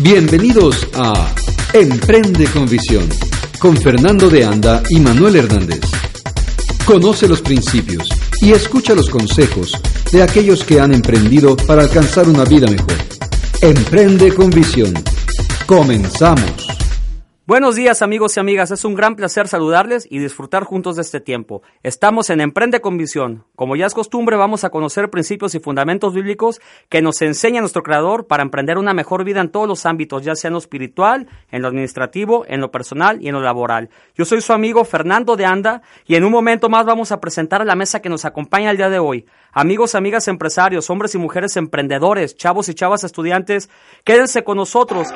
Bienvenidos a Emprende con Visión con Fernando de Anda y Manuel Hernández. Conoce los principios y escucha los consejos de aquellos que han emprendido para alcanzar una vida mejor. Emprende con Visión. Comenzamos. Buenos días amigos y amigas, es un gran placer saludarles y disfrutar juntos de este tiempo. Estamos en Emprende con Visión. Como ya es costumbre, vamos a conocer principios y fundamentos bíblicos que nos enseña nuestro Creador para emprender una mejor vida en todos los ámbitos, ya sea en lo espiritual, en lo administrativo, en lo personal y en lo laboral. Yo soy su amigo Fernando de Anda y en un momento más vamos a presentar a la mesa que nos acompaña el día de hoy. Amigos, amigas, empresarios, hombres y mujeres emprendedores, chavos y chavas estudiantes, quédense con nosotros.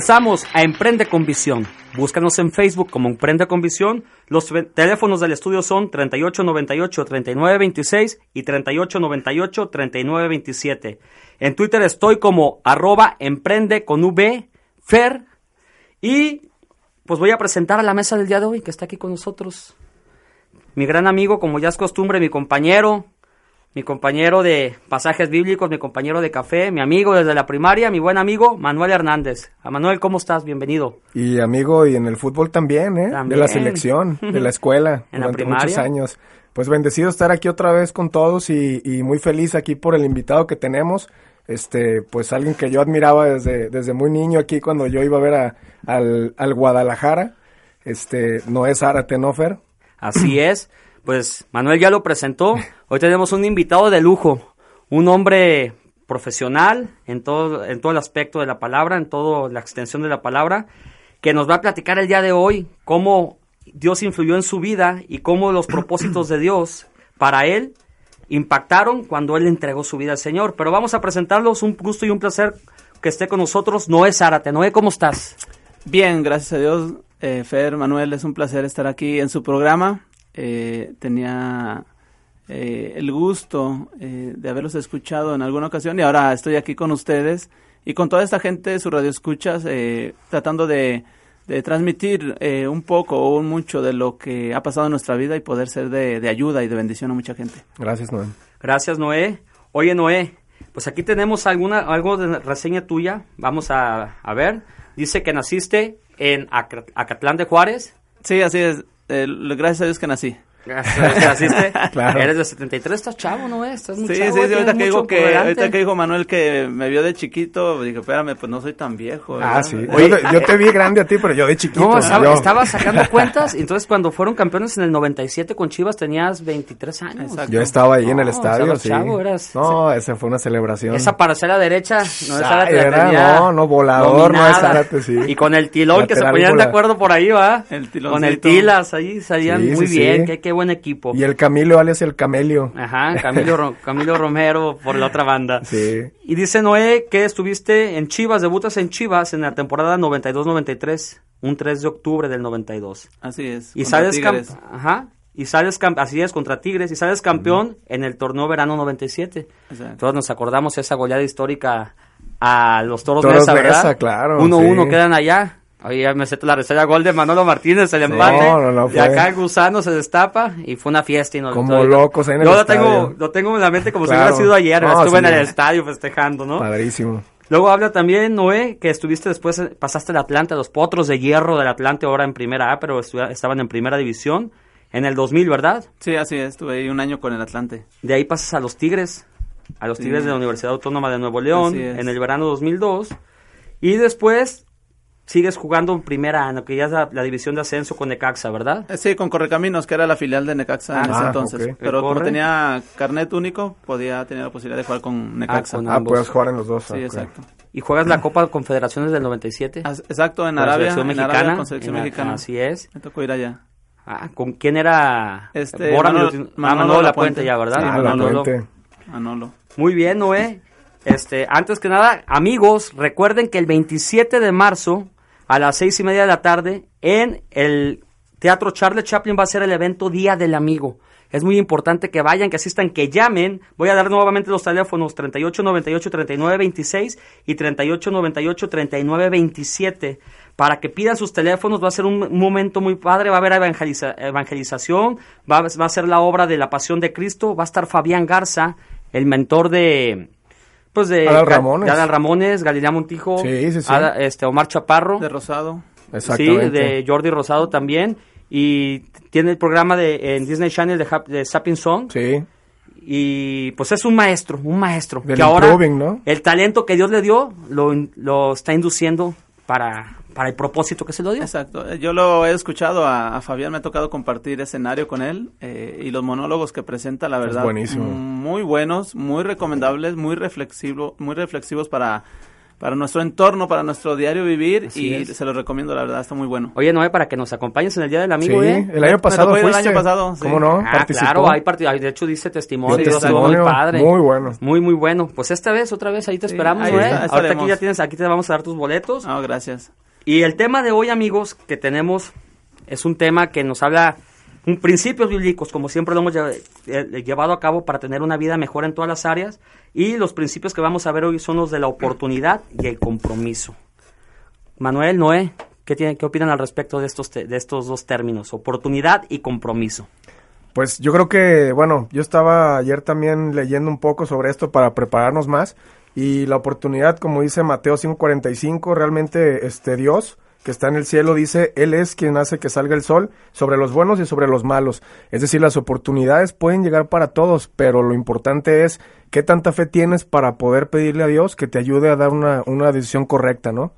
Regresamos a Emprende con Visión. Búscanos en Facebook como Emprende con Visión. Los teléfonos del estudio son 3898-3926 y 3898-3927. En Twitter estoy como arroba emprende. Y pues voy a presentar a la mesa del día de hoy que está aquí con nosotros. Mi gran amigo, como ya es costumbre, mi compañero, mi compañero de pasajes bíblicos, mi compañero de café, mi amigo desde la primaria, mi buen amigo Manuel Hernández. A Manuel, ¿cómo estás? Bienvenido. Y amigo, y en el fútbol también, ¿eh? De la selección, de la escuela, en durante la muchos años. Pues bendecido estar aquí otra vez con todos y, muy feliz aquí por el invitado que tenemos. Este, pues alguien que yo admiraba desde, desde muy niño aquí cuando yo iba a ver a, al, al Guadalajara. Este, Noé Zárate, ¿no, Así es pues Manuel ya lo presentó. Hoy tenemos un invitado de lujo, un hombre profesional en todo, en todo el aspecto de la palabra, en toda la extensión de la palabra, que nos va a platicar el día de hoy cómo Dios influyó en su vida y cómo los propósitos de Dios para él impactaron cuando él entregó su vida al Señor. Pero vamos a presentarlos, un gusto y un placer que esté con nosotros Noé Zárate. Noé, ¿cómo estás? Bien, gracias a Dios. Eh, Fer, Manuel, es un placer estar aquí en su programa eh, tenía eh, el gusto eh, de haberlos escuchado en alguna ocasión y ahora estoy aquí con ustedes y con toda esta gente, su radio escuchas, tratando de, transmitir un poco o un mucho de lo que ha pasado en nuestra vida y poder ser de, ayuda y de bendición a mucha gente. Gracias, Noé. Gracias, Noé. Oye, Noé, pues aquí tenemos alguna, algo de reseña tuya. Vamos a, a ver. Dice que naciste en Acatlán de Juárez. Sí, así es eh, gracias a Dios que nací. ¿Naciste? claro. Eres de 73, estás chavo, ¿no? Estás muy sí, chavo, sí, sí, ahorita que, que, ahorita que dijo Manuel que me vio de chiquito, dije, espérame, pues no soy tan viejo. Ah, sí. Oye, yo, te vi grande a ti, pero yo de chiquito. No, estaba, sacando cuentas, entonces cuando fueron campeones en el 97 con Chivas tenías 23 años. Exacto. Yo estaba ahí en el estadio, sí. Chavo, eras, no, esa fue una celebración. Esa para hacer la derecha, no es Zárate No, no, volador, no es Zárate, sí. Y con el tilón que se ponían de acuerdo por ahí, ¿va? El tilón. Con el tilas, ahí salían muy bien, qué, qué buen equipo. Y el Camilo alias el Camelio. Ajá, Camilo, Camilo Romero por la otra banda. Sí. Y dice Noé que estuviste en Chivas, debutas en Chivas en la temporada 92-93, un 3 de octubre del 92. Así es. Y sales Ajá. Y sales así es contra Tigres y sales campeón en el torneo verano 97. Exacto. Todos nos acordamos esa goleada histórica a los Toros, Toros Mesa, ¿verdad? claro. 1-1 quedan allá. Ahí ya me la reseña gol de Manolo Martínez, el empate. No, no, y acá el gusano se destapa y fue una fiesta. Y no, como locos en el Yo lo tengo, lo tengo en la mente como si hubiera sido ayer. Estuve en el estadio festejando, ¿no? Padrísimo. Luego habla también, Noé, que estuviste después, pasaste el Atlante, los potros de hierro del Atlante, ahora en primera A, pero estaban en primera división. En el 2000, ¿verdad? Sí, así es, estuve ahí un año con el Atlante. De ahí pasas a los Tigres, a los Tigres de la Universidad Autónoma de Nuevo León, en el verano 2002. Y después sigues jugando en primera, en que ya es la, división de ascenso con Necaxa, ¿verdad? Eh, sí, con Correcaminos, que era la filial de Necaxa en ese ah, entonces. Pero como tenía carnet único, podía tener la posibilidad de jugar con Necaxa. Ah, ah puedes jugar en los dos. Sí, exacto. ¿Y juegas la Copa Confederaciones del 97? exacto, en Arabia, selección mexicana, con selección mexicana. Así es. Me tocó ir allá. Ah, ¿con quién era? Este, Manolo, Manolo, La Puente ya, ¿verdad? Ah, Manolo. Manolo. Muy bien, Noé. Este, antes que nada, amigos, recuerden que el 27 de marzo a las seis y media de la tarde en el Teatro Charles Chaplin va a ser el evento Día del Amigo. Es muy importante que vayan, que asistan, que llamen. Voy a dar nuevamente los teléfonos 3898-3926 y 3898-3927 para que pidan sus teléfonos. Va a ser un, momento muy padre, va a haber evangelización, va, va a ser la obra de la Pasión de Cristo, va a estar Fabián Garza, el mentor de, pues de Adal Ramones, Adal Ramones Galilea Montijo, sí, sí, sí. este Omar Chaparro, de Rosado, sí, de Jordi Rosado también y tiene el programa de en Disney Channel de, de Sapping Song. Sí. Y pues es un maestro, un maestro que ahora ¿no? el talento que Dios le dio lo, lo está induciendo para para el propósito que se lo dio. Exacto. Yo lo he escuchado a, Fabián, me ha tocado compartir escenario con él eh, y los monólogos que presenta, la verdad, muy buenos, muy recomendables, muy reflexivo, muy reflexivos para para nuestro entorno, para nuestro diario vivir y se lo recomiendo, la verdad, está muy bueno. Oye, Noé, para que nos acompañes en el Día del Amigo, ¿eh? el año pasado fuiste. el año pasado, ¿Cómo no? Ah, claro, hay partido, de hecho dice testimonio, testimonio muy padre. Muy bueno. Muy, muy bueno. Pues esta vez, otra vez, ahí te esperamos, ¿eh? Ahorita aquí ya tienes, aquí te vamos a dar tus boletos. Ah, gracias. Y el tema de hoy, amigos, que tenemos es un tema que nos habla un principios bíblicos, como siempre lo hemos eh, llevado a cabo para tener una vida mejor en todas las áreas. Y los principios que vamos a ver hoy son los de la oportunidad y el compromiso. Manuel, Noé, ¿qué, tienen, qué opinan al respecto de estos, de estos dos términos, oportunidad y compromiso? Pues yo creo que, bueno, yo estaba ayer también leyendo un poco sobre esto para prepararnos más y la oportunidad, como dice Mateo 5:45, realmente este Dios que está en el cielo dice, Él es quien hace que salga el sol sobre los buenos y sobre los malos. Es decir, las oportunidades pueden llegar para todos, pero lo importante es qué tanta fe tienes para poder pedirle a Dios que te ayude a dar una, una decisión correcta, ¿no?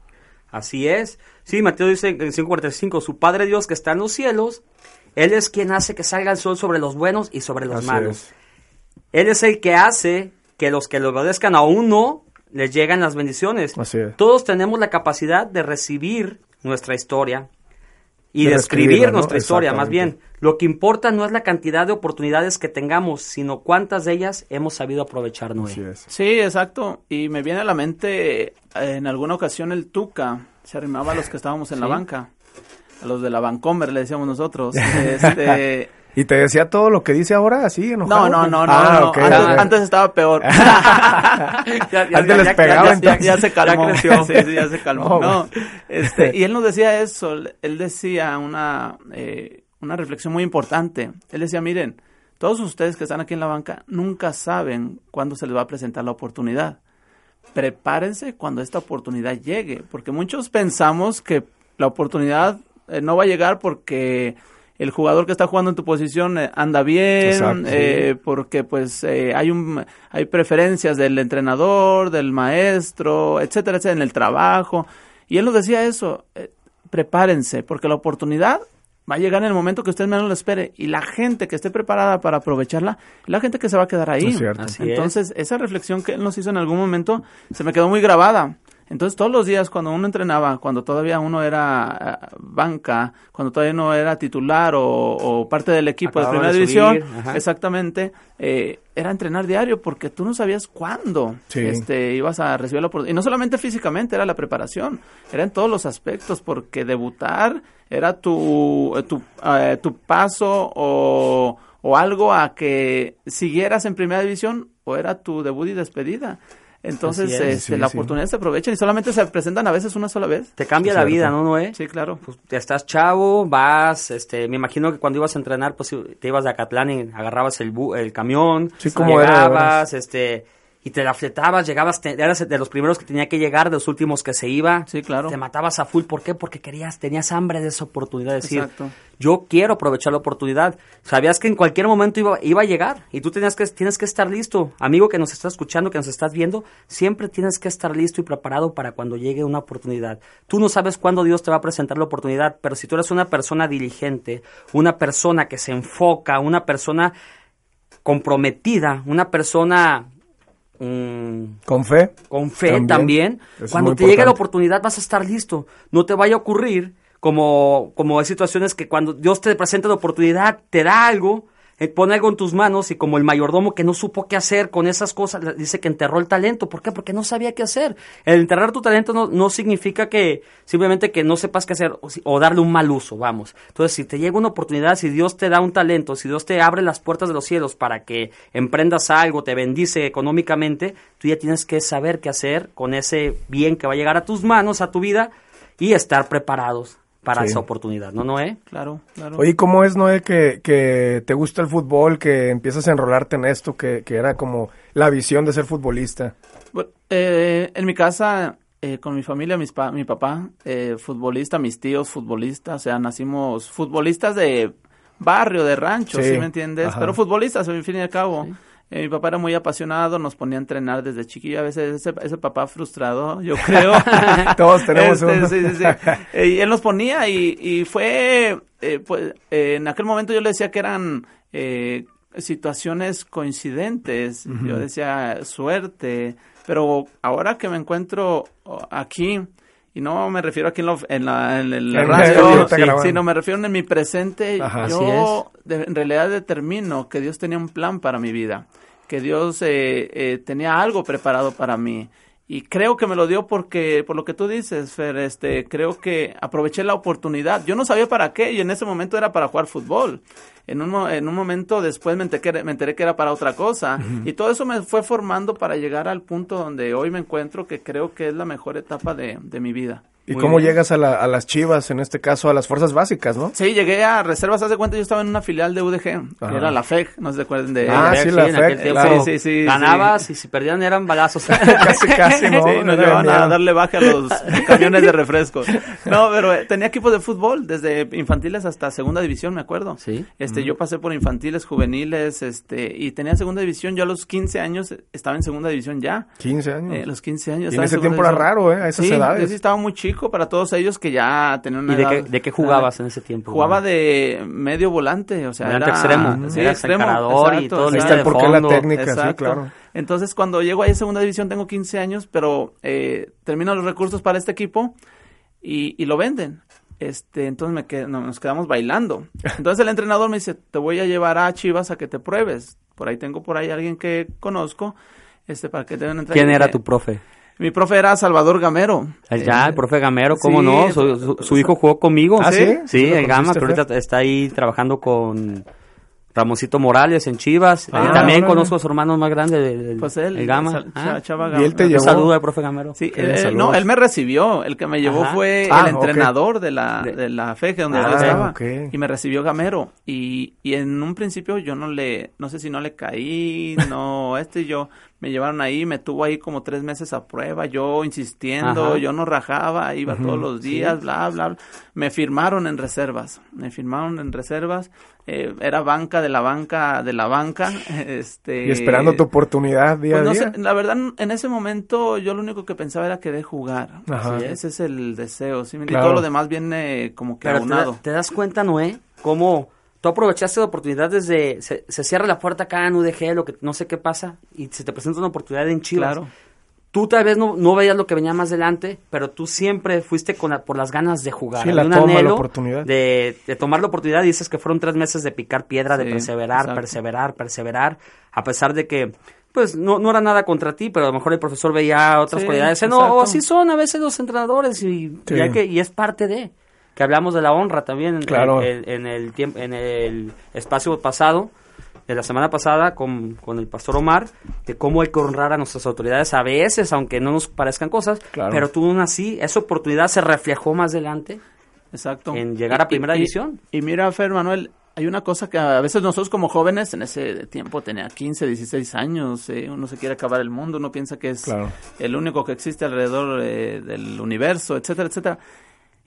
Así es. Sí, Mateo dice en 5.45, su Padre Dios que está en los cielos, Él es quien hace que salga el sol sobre los buenos y sobre los malos. Él es el que hace que los que lo obedezcan a uno les llegan las bendiciones. Así es. Todos tenemos la capacidad de recibir nuestra historia y de, escribir nuestra historia, más bien. Lo que importa no es la cantidad de oportunidades que tengamos, sino cuántas de ellas hemos sabido aprovechar, Noé. Sí, exacto. Y me viene a la mente, eh, en alguna ocasión el Tuca se arrimaba a los que estábamos en la banca, a los de la Bancomer, le decíamos nosotros. este, ¿Y te decía todo lo que dice ahora así enojado? No, no, no, no. Ah, antes, estaba peor. ya, antes les pegaba ya, se calmó. Ya creció. sí, sí, ya se calmó. No, este, y él nos decía eso. Él decía una, eh, una reflexión muy importante. Él decía, miren, todos ustedes que están aquí en la banca nunca saben cuándo se les va a presentar la oportunidad. Prepárense cuando esta oportunidad llegue. Porque muchos pensamos que la oportunidad eh, no va a llegar porque el jugador que está jugando en tu posición eh, anda bien, eh, porque pues eh, hay un hay preferencias del entrenador, del maestro, etcétera, etcétera, en el trabajo. Y él nos decía eso, prepárense, porque la oportunidad va a llegar en el momento que usted menos lo espere y la gente que esté preparada para aprovecharla, la gente que se va a quedar ahí. Entonces, esa reflexión que él nos hizo en algún momento se me quedó muy grabada. Entonces todos los días cuando uno entrenaba, cuando todavía uno era eh, banca, cuando todavía no era titular o, parte del equipo de primera división, exactamente, eh, era entrenar diario porque tú no sabías cuándo este, ibas a recibir la oportunidad. Y no solamente físicamente, era la preparación, era en todos los aspectos, porque debutar era tu, eh, tu, tu paso o, o algo a que siguieras en primera división o era tu debut y despedida. Entonces, este, la oportunidad se aprovechan y solamente se presentan a veces una sola vez. Te cambia la vida, ¿no, Noé? Sí, claro. Pues estás chavo, vas, este, me imagino que cuando ibas a entrenar, pues te ibas de Acatlán y agarrabas el, el camión, sí, como llegabas, este, y te la fletabas, llegabas, eras de los primeros que tenía que llegar, de los últimos que se iba. Sí, claro. Te matabas a full, ¿por qué? Porque querías, tenías hambre de esa oportunidad, de decir, yo quiero aprovechar la oportunidad. Sabías que en cualquier momento iba, iba a llegar y tú tenías que, tienes que estar listo. Amigo que nos estás escuchando, que nos estás viendo, siempre tienes que estar listo y preparado para cuando llegue una oportunidad. Tú no sabes cuándo Dios te va a presentar la oportunidad, pero si tú eres una persona diligente, una persona que se enfoca, una persona comprometida, una persona Mm. con fe. Con fe también. Cuando te llegue la oportunidad vas a estar listo. No te vaya a ocurrir como, como hay situaciones que cuando Dios te presenta la oportunidad, te da algo pone algo en tus manos y como el mayordomo que no supo qué hacer con esas cosas, dice que enterró el talento. ¿Por qué? Porque no sabía qué hacer. El enterrar tu talento no, no significa que simplemente que no sepas qué hacer o, darle un mal uso, vamos. Entonces, si te llega una oportunidad, si Dios te da un talento, si Dios te abre las puertas de los cielos para que emprendas algo, te bendice económicamente, tú ya tienes que saber qué hacer con ese bien que va a llegar a tus manos, a tu vida y estar preparados para esa oportunidad, ¿no, Noé? Claro, claro. Oye, ¿cómo es, Noé, que, que te gusta el fútbol, que empiezas a enrolarte en esto, que, que era como la visión de ser futbolista? Eh, en mi casa, eh, con mi familia, mis mi papá, eh, futbolista, mis tíos, futbolistas, o sea, nacimos futbolistas de barrio, de rancho, ¿sí, me entiendes? Pero futbolistas, al fin y al cabo. Eh, mi papá era muy apasionado, nos ponía a entrenar desde chiquillo. A veces ese, papá frustrado, yo creo. Todos tenemos este, uno. Sí, sí, sí. Eh, y él nos ponía y, y fue, eh, pues, en aquel momento yo le decía que eran situaciones coincidentes. Yo decía suerte, Pero ahora que me encuentro aquí, y no me refiero aquí en, lo- en la, en el En radio, sí, sino me refiero en mi presente. Ajá. yo de- en realidad determino que Dios tenía un plan para mi vida, que Dios eh, eh, tenía algo preparado para mí. Y creo que me lo dio porque, por lo que tú dices, Fer, este, creo que aproveché la oportunidad. Yo no sabía para qué y en ese momento era para jugar fútbol. En un, en un momento después me enteré, que era- me enteré que era para otra cosa. Y todo eso me fue formando para llegar al punto donde hoy me encuentro, que creo que es la mejor etapa de, de mi vida. ¿Y Muy cómo bien. llegas a, la- a las chivas, en este caso a las fuerzas básicas, no? Sí, llegué a reservas, hace cuenta, yo estaba en una filial de UDG, que era la FEG, no se acuerdan de Ah, en sí, la en FEC, aquel tiempo claro. Sí, sí, sí, Ganabas sí. y si perdían eran balazos. Casi, casi, ¿no? Sí, nos llevaban a darle baja a los camiones de refresco. No, pero eh, tenía equipos de fútbol, desde infantiles hasta segunda división, me acuerdo. Sí. Este, yo pasé por infantiles, juveniles, este, y tenía segunda división. Yo a los 15 años eh, estaba en segunda división ya. 15 años. Eh, a los 15 años. Y en ese tiempo era raro, ¿eh? A esas sí, edades. Yo sí estaba muy chico para todos ellos que ya tenían una ¿Y de edad- qué, de qué jugabas en ese tiempo? Jugaba güey? de medio volante, o sea, Volante era extremo. Sí, extremo. encarador y exacto, todo, Ahí está el de porqué la fondo. técnica, sí, Exacto. claro. Entonces, cuando llego ahí a segunda división, tengo 15 años, pero eh, termino los recursos para este equipo y, y lo venden. Este, entonces me qued- no, nos quedamos bailando. Entonces el entrenador me dice, te voy a llevar a Chivas a que te pruebes. Por ahí tengo por ahí alguien que conozco, este, para que te den ¿Quién era tu profe? Mi profe era Salvador Gamero. El- ya, el profe Gamero, ¿cómo sí, no? Su, su- su hijo jugó conmigo. ¿Ah, sí? Sí, ¿Sí lo el Gama, que ahorita está ahí trabajando con Ramoncito Morales en Chivas. Ah, y también órale. conozco a su hermano más grande, el, el- Pues él, el Gama. Sal- Ah, Chava y él te llevó- un saludo al profe Gamero. Sí, Qué eh, no, él me recibió. El que me llevó Ajá. fue Ah, el entrenador de la, De- la FEG, donde Ah, yo estaba. ok. Y me recibió Gamero. Y, y en un principio yo no le, no sé si no le caí, no, este yo, me llevaron ahí, me tuvo ahí como tres meses a prueba, yo insistiendo, Ajá. yo no rajaba, iba todos los días, bla, bla, bla. Me firmaron en reservas, me firmaron en reservas, eh, era banca de la banca de la banca, este... Y esperando tu oportunidad día Pues no a día. sé, la verdad, en ese momento yo lo único que pensaba era que de jugar. Ajá. Sí, ese es el deseo, ¿sí? Y Claro. todo lo demás viene como que Pero te, da- te das cuenta, Noé, cómo tú aprovechaste la oportunidad desde... Se, se cierra la puerta acá en UDG, lo que no sé qué pasa, y se te presenta una oportunidad en Chivas. Claro. Tú tal vez no, no veías lo que venía más adelante, pero tú siempre fuiste con la- por las ganas de jugar. Sí, la un toma, la oportunidad. De, de tomar la oportunidad. Dices que fueron tres meses de picar piedra, de perseverar, exacto. perseverar, perseverar, a pesar de que, pues, no, no era nada contra ti, pero a lo mejor el profesor veía otras Sí, cualidades. No, así son a veces los entrenadores y, Sí. y hay que, y es parte de. Que hablamos de la honra también en, Claro. en- en el tiempo, en el espacio pasado de la semana pasada con, con el pastor Omar, de cómo hay que honrar a nuestras autoridades a veces, aunque no nos parezcan cosas, Claro. pero tú aún así, esa oportunidad se reflejó más adelante. Exacto. En llegar a primera división. Y, mira, Fer Manuel, hay una cosa que a veces nosotros como jóvenes, en ese tiempo tenía 15, 16 años, eh, uno se quiere acabar el mundo, uno piensa que es Claro. el único que existe alrededor eh, del universo, etcétera, etcétera.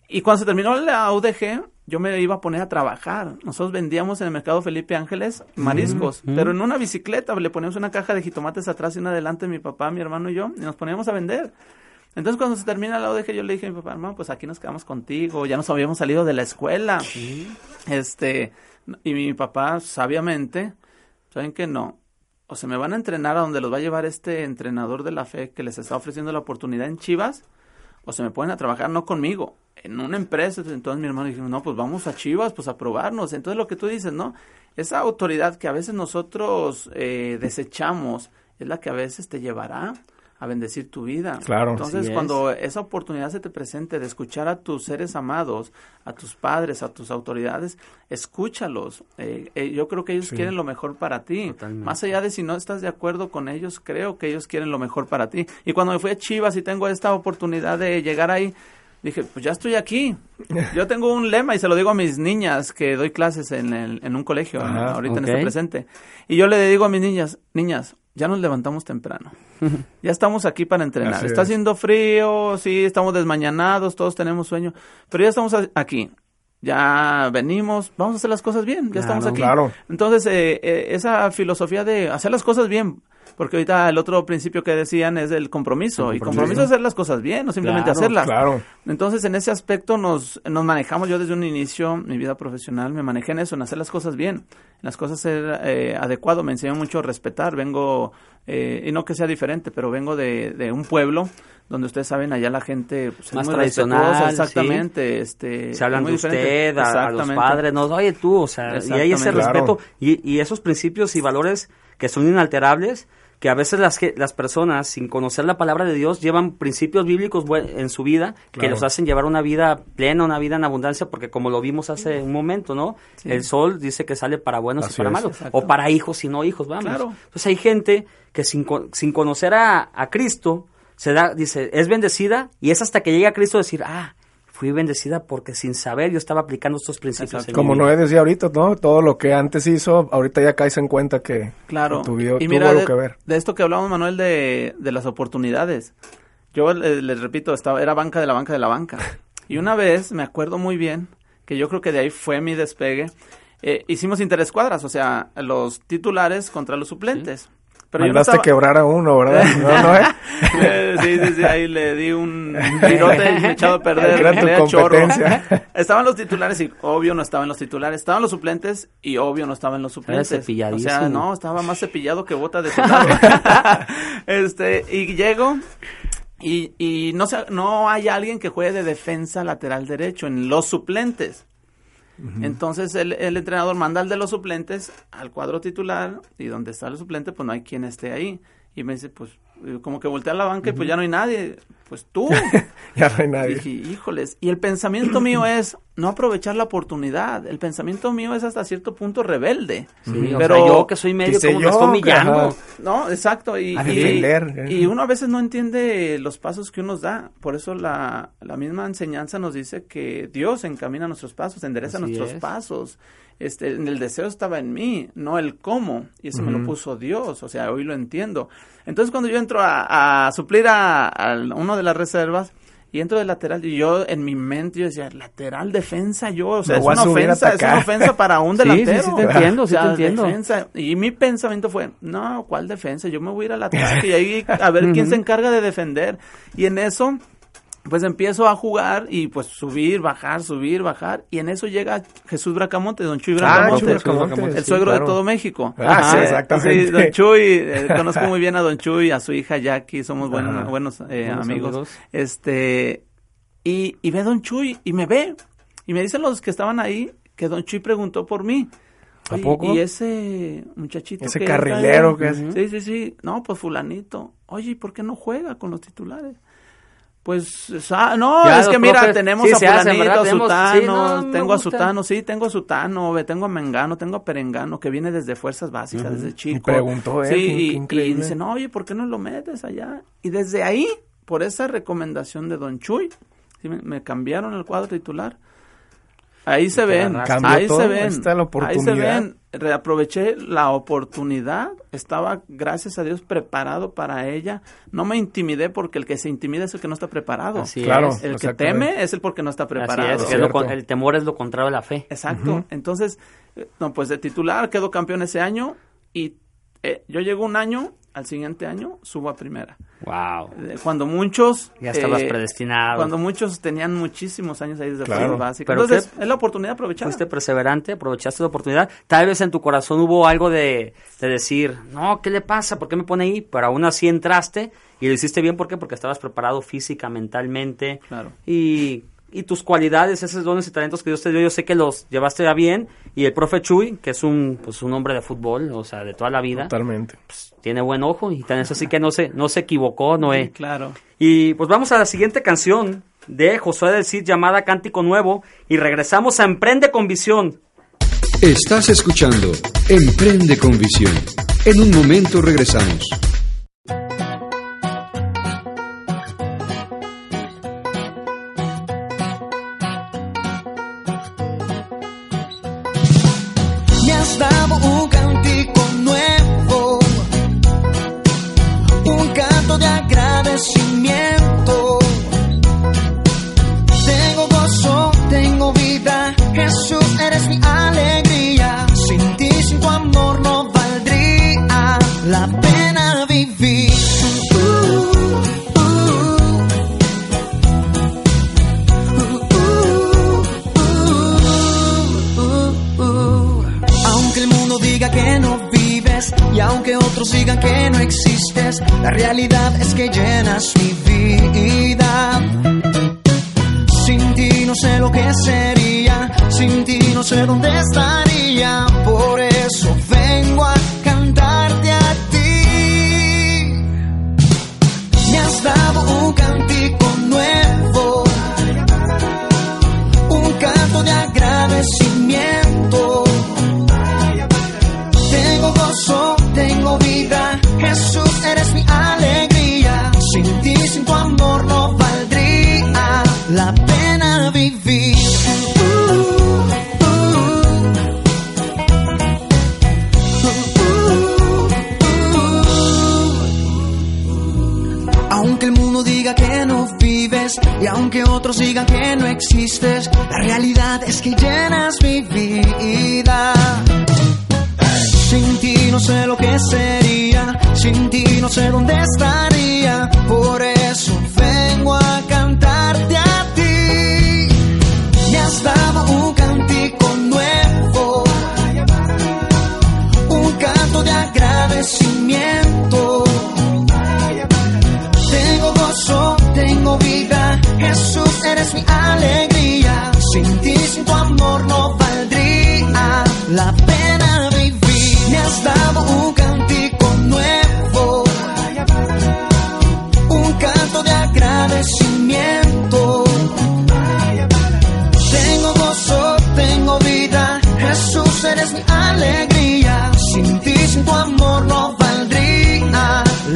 Y cuando se terminó la UDG, yo me iba a poner a trabajar. Nosotros vendíamos en el mercado Felipe Ángeles mariscos, pero en una bicicleta le poníamos una caja de jitomates atrás y una adelante, mi papá, mi hermano y yo, y nos poníamos a vender. Entonces cuando se termina la UDG yo le dije a mi papá, hermano, pues aquí nos quedamos contigo, ya nos habíamos salido de la escuela. Este, y mi papá sabiamente, ¿saben que no? O se me van a entrenar a donde los va a llevar este entrenador de la fe que les está ofreciendo la oportunidad en Chivas, o se me pueden a trabajar no conmigo, en una empresa. Entonces mi hermano dijo, no, pues vamos a Chivas, pues a probarnos. Entonces lo que tú dices, ¿no? Esa autoridad que a veces nosotros eh, desechamos es la que a veces te llevará a bendecir tu vida. Claro. Entonces, es. cuando esa oportunidad se te presente de escuchar a tus seres amados, a tus padres, a tus autoridades, escúchalos. Eh, eh, yo creo que ellos Sí. quieren lo mejor para ti. Totalmente. Más allá de si no estás de acuerdo con ellos, creo que ellos quieren lo mejor para ti. Y cuando me fui a Chivas y tengo esta oportunidad de llegar ahí, dije, pues ya estoy aquí. Yo tengo un lema y se lo digo a mis niñas que doy clases en, el- en un colegio Ajá, ahorita en este presente. Y yo le digo a mis niñas, niñas, ya nos levantamos temprano. Ya estamos aquí para entrenar. Así Está es. haciendo frío, sí, estamos desmañanados, todos tenemos sueño, pero ya estamos aquí. Ya venimos, vamos a hacer las cosas bien, ya Claro. estamos aquí. Claro. Entonces, eh, eh, esa filosofía de hacer las cosas bien, Porque ahorita el otro principio que decían es el compromiso. Y compromiso es hacer las cosas bien, no simplemente hacerlas. Claro. Entonces, en ese aspecto nos, nos manejamos. Yo desde un inicio, mi vida profesional, me manejé en eso, en hacer las cosas bien. En las cosas ser eh, adecuado. Me enseñó mucho a respetar. Vengo, eh, y no que sea diferente, pero vengo de, de un pueblo donde ustedes saben allá la gente pues, más tradicional exactamente este se hablan de usted a, los padres no oye tú o sea y hay ese respeto y, y, esos principios y valores que son inalterables que a veces las, las personas, sin conocer la palabra de Dios, llevan principios bíblicos en su vida que los hacen llevar una vida plena, una vida en abundancia, porque como lo vimos hace un momento, ¿no? El sol dice que sale para buenos y para malos, o para hijos y no hijos, vamos. Entonces hay gente que sin, sin conocer a, a Cristo, se da, dice, es bendecida y es hasta que llega a Cristo decir, ah, fui bendecida porque sin saber yo estaba aplicando estos principios. Como Noé decía ahorita, ¿no? Todo lo que antes hizo, ahorita ya caes en cuenta que, claro. y mira, tuvo de, que ver. De esto que hablamos, Manuel, de, de las oportunidades. Yo les, repito, estaba, era banca de la banca de la banca. Y una vez, me acuerdo muy bien, que yo creo que de ahí fue mi despegue, eh, hicimos interescuadras, o sea, los titulares contra los suplentes. Pero Mandaste quebrar a uno, ¿verdad? ¿No, no, eh? sí, sí, sí, ahí le di un tirote echado a perder. Era tu competencia. Estaban los titulares y obvio no estaban los titulares. Estaban los suplentes y obvio no estaban los suplentes. o sea, no, estaba más cepillado que bota de este, y llego y, y no, no hay alguien que juegue de defensa lateral derecho en los suplentes. Entonces el, el, entrenador manda al de los suplentes al cuadro titular y donde está el suplente pues no hay quien esté ahí. Y me dice, pues como que voltea a la banca y pues ya no hay nadie. Pues tú. ya no hay nadie. Y dije, híjoles. Y el pensamiento mío es no aprovechar la oportunidad. El pensamiento mío es hasta cierto punto rebelde. pero yo que soy medio como yo, estoy humillando. No, exacto. Y, ¿eh? y, uno a veces no entiende los pasos que uno da. Por eso la, la misma enseñanza nos dice que Dios encamina nuestros pasos, endereza nuestros pasos este, el deseo estaba en mí, no el cómo, y eso me lo puso Dios, o sea, hoy lo entiendo. Entonces cuando yo entro a, suplir a, uno de las reservas, y entro de lateral y yo en mi mente yo decía lateral defensa yo o sea es una ofensa es una ofensa para un delantero sí, sí, te entiendo sí te entiendo. defensa. y mi pensamiento fue no cuál defensa yo me voy a ir al ataque y ahí a ver quién se encarga de defender. Y en eso pues empiezo a jugar y pues subir, bajar, subir, bajar. Y en eso llega Jesús Bracamonte, don Chuy ah, Bracamonte, el suegro de todo México. Ah, sí, exactamente. Sí, don Chuy, eh, conozco muy bien a don Chuy, a su hija Jackie, somos buenos, buenos, eh, amigos. Este, y, y ve don Chuy y me ve. Y me dicen los que estaban ahí que don Chuy preguntó por mí. ¿A poco? Y ese muchachito. Ese carrilero que es. Sí, sí, sí. No, pues fulanito. Oye, ¿y por qué no juega con los titulares? Pues, no, es que mira, tenemos a Fulanito, a Sutano, tengo a Sutano, sí, tengo a Sutano, tengo a Mengano, tengo a Perengano, que viene desde Fuerzas Básicas, desde chico. Y preguntó él, sí, y, dice, no, oye, ¿por qué no lo metes allá? Y desde ahí, por esa recomendación de Don Chuy, me cambiaron el cuadro titular Ahí se ven, ahí se ven, ahí se ven. Reaproveché la oportunidad, estaba, gracias a Dios, preparado para ella. No me intimidé porque el que se intimida es el que no está preparado. claro, el que teme es el porque no está preparado. el temor es lo contrario a la fe. Exacto. Entonces, eh, no, pues de titular quedó campeón ese año y eh, yo llego un año al siguiente año subo a primera. Wow. Eh, cuando muchos... Ya estabas eh, predestinado. Cuando muchos tenían muchísimos años ahí desde claro. básica. Entonces, es la oportunidad de aprovechar. Fuiste perseverante, aprovechaste la oportunidad. Tal vez en tu corazón hubo algo de, de decir, no, ¿qué le pasa? ¿Por qué me pone ahí? Pero aún así entraste y lo hiciste bien. ¿Por qué? Porque estabas preparado física, mentalmente. Claro. Y y tus cualidades, esos dones y talentos que Dios te dio, yo sé que los llevaste a bien. Y el profe Chuy, que es un, pues, un hombre de fútbol, o sea, de toda la vida. Totalmente. Pues, tiene buen ojo y tan eso sí que no se, no se equivocó, Noé. claro. Y pues vamos a la siguiente canción de Josué del Cid llamada Cántico Nuevo y regresamos a Emprende con Visión. Estás escuchando Emprende con Visión. En un momento regresamos. Tengo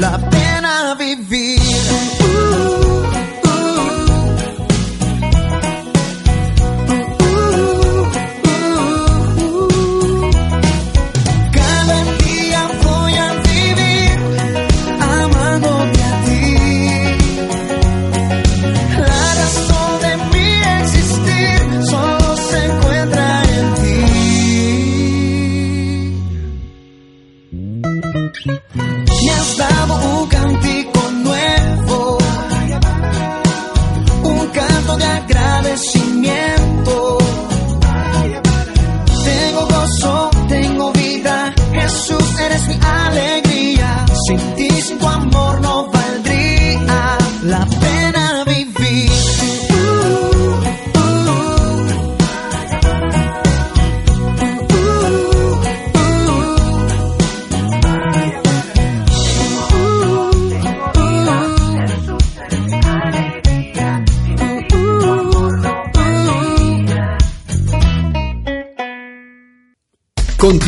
stop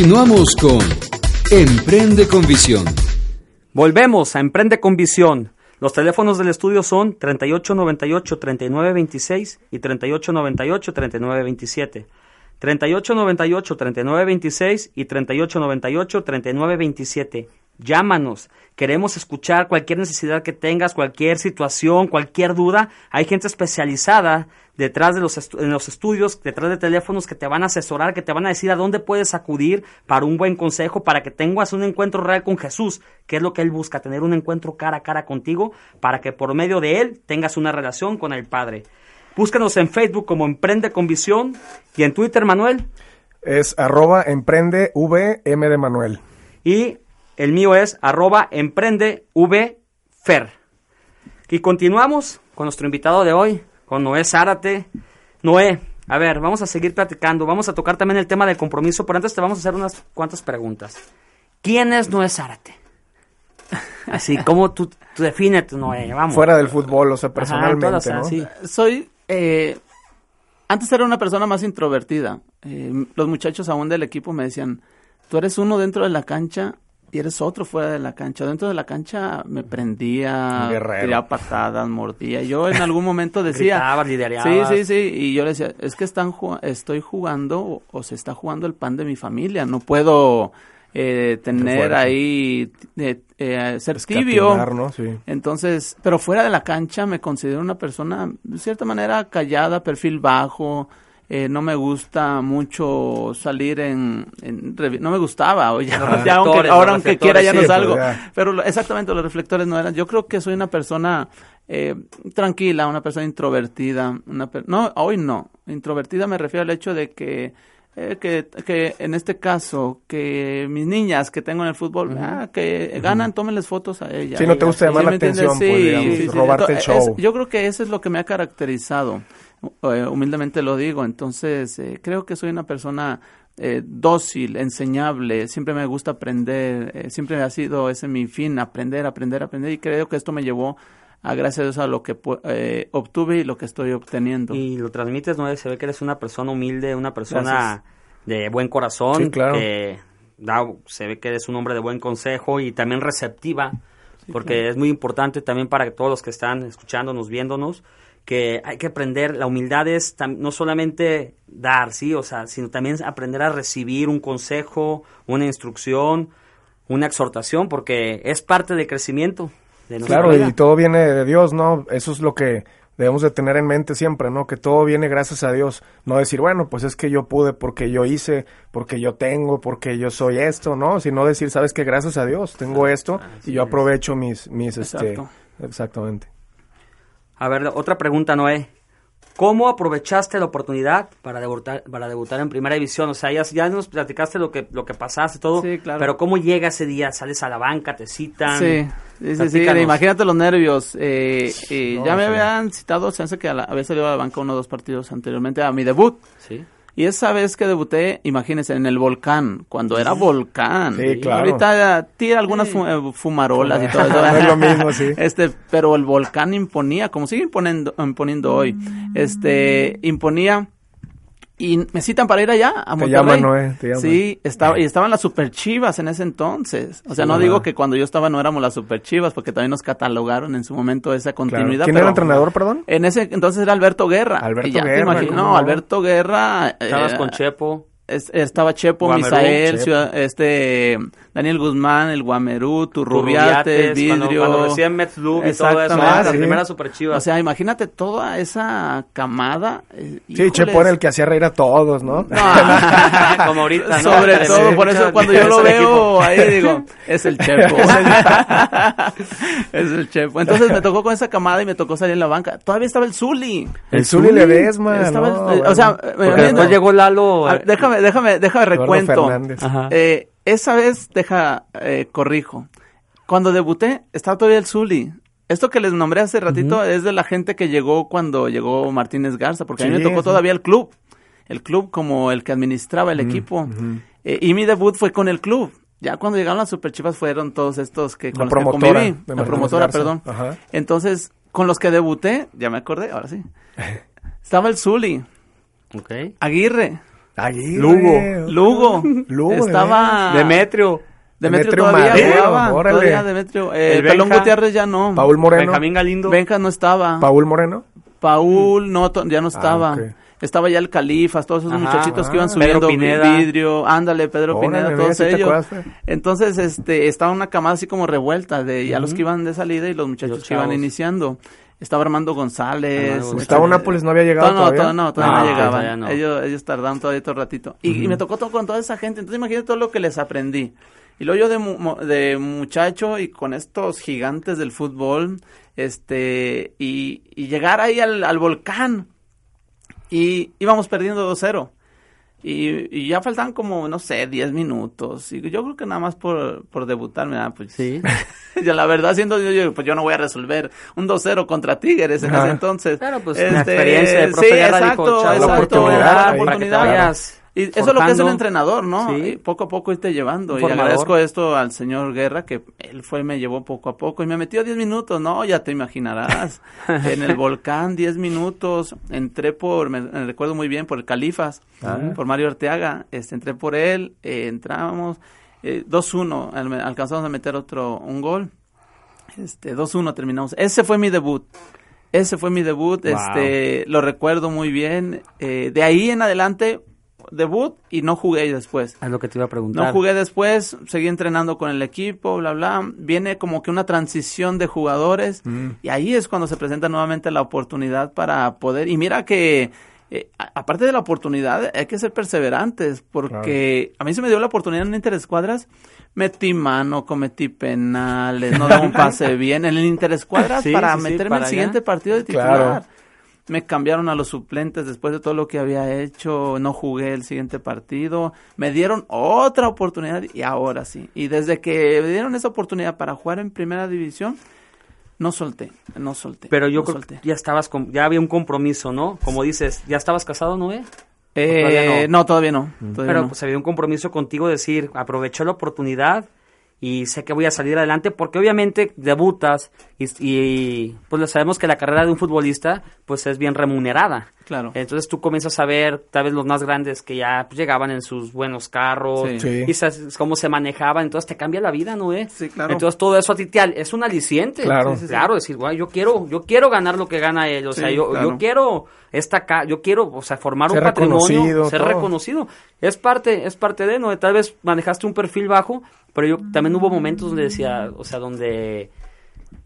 Continuamos con Emprende con Visión. Volvemos a Emprende con Visión. Los teléfonos del estudio son 3898-3926 y 3898-3927. 3898-3926 y 3898-3927. Llámanos. Queremos escuchar cualquier necesidad que tengas, cualquier situación, cualquier duda. Hay gente especializada detrás de los, estu- en los estudios, detrás de teléfonos que te van a asesorar, que te van a decir a dónde puedes acudir para un buen consejo, para que tengas un encuentro real con Jesús, que es lo que Él busca, tener un encuentro cara a cara contigo, para que por medio de Él tengas una relación con el Padre. Búscanos en Facebook como Emprende con Visión y en Twitter, Manuel. Es arroba emprende VM de Manuel. Y el mío es arroba emprende v fer. Y continuamos con nuestro invitado de hoy, con Noé Zárate. Noé, a ver, vamos a seguir platicando. Vamos a tocar también el tema del compromiso, pero antes te vamos a hacer unas cuantas preguntas. ¿Quién es Noé Zárate? Así, ¿cómo tú, tú defines Noé? Vamos. Fuera del fútbol, o sea, Ajá, personalmente, todas, ¿no? así. Soy, eh, antes era una persona más introvertida. Eh, los muchachos aún del equipo me decían, tú eres uno dentro de la cancha y eres otro fuera de la cancha. Dentro de la cancha me prendía, Guerrero. tiraba patadas, mordía. Yo en algún momento decía... Gritabas, sí, lidereabas. sí, sí. Y yo le decía, es que están ju- estoy jugando o, o se está jugando el pan de mi familia. No puedo eh, tener ahí, eh, eh, ser tibio. ¿no? Sí. Entonces, pero fuera de la cancha me considero una persona, de cierta manera, callada, perfil bajo. Eh, no me gusta mucho salir en, en no me gustaba, o ya, aunque, ahora aunque quiera ya no salgo, sí, pero lo- exactamente los reflectores no eran. Yo creo que soy una persona eh, tranquila, una persona introvertida, una per- no, hoy no, introvertida me refiero al hecho de que eh, que, que en este caso, que mis niñas que tengo en el fútbol, ah, que ganan, tómenles fotos a ellas. Sí, no te gusta llamar la atención, pues, digamos, robarte el show. yo creo que eso es lo que me ha caracterizado, eh, humildemente lo digo, entonces eh, creo que soy una persona eh, dócil, enseñable, siempre me gusta aprender, eh, siempre ha sido ese mi fin, aprender, aprender, aprender y creo que esto me llevó a gracias a lo que eh, obtuve y lo que estoy obteniendo. Y lo transmites, ¿no? Se ve que eres una persona humilde, una persona de buen corazón, Sí, claro. que da, se ve que eres un hombre de buen consejo y también receptiva, porque es muy importante también para todos los que están escuchándonos, viéndonos, que hay que aprender, la humildad es tam- no solamente dar, sí, o sea, sino también aprender a recibir un consejo, una instrucción, una exhortación, porque es parte del crecimiento de Claro, vida. y todo viene de Dios, ¿no? Eso es lo que debemos de tener en mente siempre, ¿no? Que todo viene gracias a Dios. No decir, bueno, pues es que yo pude porque yo hice, porque yo tengo, porque yo soy esto, ¿no? Sino decir, sabes que gracias a Dios tengo esto y yo aprovecho mis, mis, este, Exacto. exactamente. A ver, otra pregunta, Noé. ¿Cómo aprovechaste la oportunidad para debutar, para debutar en primera división? O sea, ya, ya nos platicaste lo que, lo que pasaste, todo. Sí, claro. Pero ¿cómo llega ese día? ¿Sales a la banca? ¿Te citan? Sí, sí, sí, imagínate los nervios. Eh, eh, No, ya me habían citado, se hace que a la- había salido a la banca uno o dos partidos anteriormente a mi debut. Sí. Y esa vez que debuté, imagínense, en el volcán, cuando era volcán. Sí, claro. Ahorita tira algunas fu- eh, fumarolas y todo eso. No es lo mismo, sí. Este, pero el volcán imponía, como sigue imponiendo, imponiendo hoy, este, imponía y me citan para ir allá a Te Monterrey. llaman, Noé, te llaman. Sí, estaba, y estaban las super chivas en ese entonces. O sea, no Ajá. digo que cuando yo estaba no éramos las super chivas, porque también nos catalogaron en su momento esa Claro. continuidad. ¿Quién pero era el entrenador, perdón? En ese entonces era Alberto Guerra. Alberto te Guerra, imagino- ¿cómo no, no? Alberto Guerra. Estabas eh, con Chepo. Es- estaba Chepo, Guamerú, Misael, Chepo. Ciudad- este Daniel Guzmán, el Guamerú, Turrubiate, cuando, Vidrio. cuando recién Mets Lube y todo eso. ¿verdad? Ah, sí. primeras super chivas. O sea, imagínate toda esa camada. eh, Sí, híjoles. Chepo era el que hacía reír a todos, ¿no? Como ahorita, ¿no? Sobre Sí. todo, por eso cuando yo lo veo ahí digo, es el Chepo. es el Chepo. Entonces me tocó con esa camada y me tocó salir en la banca. Todavía estaba el Zuli. El Zuli Ledesma, Estaba el- no, bueno. O sea, después llegó Lalo. A ver, déjame, déjame, recuento. Eh, esa vez, deja, eh, corrijo. Cuando debuté, estaba todavía el Zuli. Esto que les nombré hace ratito es de la gente que llegó cuando llegó Martínez Garza, porque a mí me tocó sí. todavía el club. El club como el que administraba el equipo. Eh, y mi debut fue con el club. Ya cuando llegaron las Superchivas fueron todos estos que con La los que promotora conviví. de La promotora, Garza. perdón. Ajá. Entonces, con los que debuté, ya me acordé, ahora sí. Estaba el Zuli, Ok. Aguirre, Aguirre. Lugo. Lugo, Lugo, estaba Demetrio. Demetrio, Demetrio todavía Madero, jugaba, órale. todavía Demetrio. Eh, El Pelón Benja. Gutiérrez ya no. Paul Moreno. Benjamín Galindo. Benja no estaba. Paul Moreno. Paul no, ya no estaba. ok. Estaba ya el Califas, todos esos Ajá. muchachitos que iban Ah. subiendo Pedro Pineda. vidrio, ándale, Pedro Órale, Pineda, todos ellos. acuerdas. Entonces, este, estaba una camada así como revuelta de ya los que iban de salida y los muchachos Los que iban iniciando. Estaba Armando González. Armando González. Gustavo Nápoles no había llegado todavía. no, todavía Ah, no ok, llegaban. todavía no. Ellos, ellos tardaron todavía todo ratito. Y, y me tocó todo con toda esa gente. Entonces imagínate todo lo que les aprendí. Y luego yo de, mu- mo- de muchacho y con estos gigantes del fútbol, este, y, y llegar ahí al, al volcán. Y íbamos perdiendo 2-0. Y, y ya faltaban como, no sé, 10 minutos. Y yo creo que nada más por, por debutarme, ah, pues Sí. ya la verdad, siendo yo, yo, pues yo no voy a resolver un 2-0 contra Tigres en Ajá. ese entonces. Claro, pues Este, una experiencia de sí, profe Guerra dijo, exacto, "Chavo, la exacto, oportunidad la ahí, para que te oportunidad. Y eso es lo que es el forjando". entrenador, ¿no? Sí. Poco a poco irte llevando. Y agradezco esto al señor Guerra, que él fue y me llevó poco a poco. Y me metió 10 minutos, ¿no? Ya te imaginarás. en el volcán, 10 minutos. Entré por, me, me recuerdo muy bien, por el Califas, por Mario Arteaga. Este, entré por él, eh, entramos. eh, 2-1, al- alcanzamos a meter otro, un gol. Este, 2-1 terminamos. Ese fue mi debut. Ese fue mi debut, Wow. este, lo recuerdo muy bien. Eh, de ahí en adelante, debut y no jugué después. Es lo que te iba a preguntar. No jugué después, seguí entrenando con el equipo, bla, bla. Viene como que una transición de jugadores y ahí es cuando se presenta nuevamente la oportunidad para poder. Y mira que, eh, a- aparte de la oportunidad, hay que ser perseverantes porque a mí se me dio la oportunidad en Interescuadras. Metí mano, cometí penales, no daba un pase bien en el Interescuadras Sí, para sí, meterme el allá. siguiente partido de titular. Claro. Me cambiaron a los suplentes después de todo lo que había hecho, no jugué el siguiente partido, me dieron otra oportunidad y ahora sí. Y desde que me dieron esa oportunidad para jugar en primera división, no solté, no solté. Pero yo no creo solté. que ya estabas, con, ya había un compromiso, ¿no? Como dices, ¿ya estabas casado, no? Eh? Eh, todavía no? no? todavía no. todavía Pero no. pues había un compromiso contigo de decir, aproveché la oportunidad y sé que voy a salir adelante porque obviamente debutas y, y, pues sabemos que la carrera de un futbolista pues es bien remunerada. Claro. Entonces tú comienzas a ver tal vez los más grandes que ya pues, llegaban en sus buenos carros Sí. Sí. y sabes cómo se manejaban, entonces te cambia la vida, ¿no? Eh? Sí, claro. Entonces todo eso a ti te al- es un aliciente. Claro. Sí, sí, sí. Claro, decir, "Guay, yo quiero, yo quiero ganar lo que gana él, o sea, yo, claro. yo quiero esta ca yo quiero, o sea, formar Ser un patrimonio, reconocido, ser todo. reconocido. Es parte, es parte de, ¿no? Tal vez manejaste un perfil bajo, pero yo también hubo momentos donde decía, o sea, donde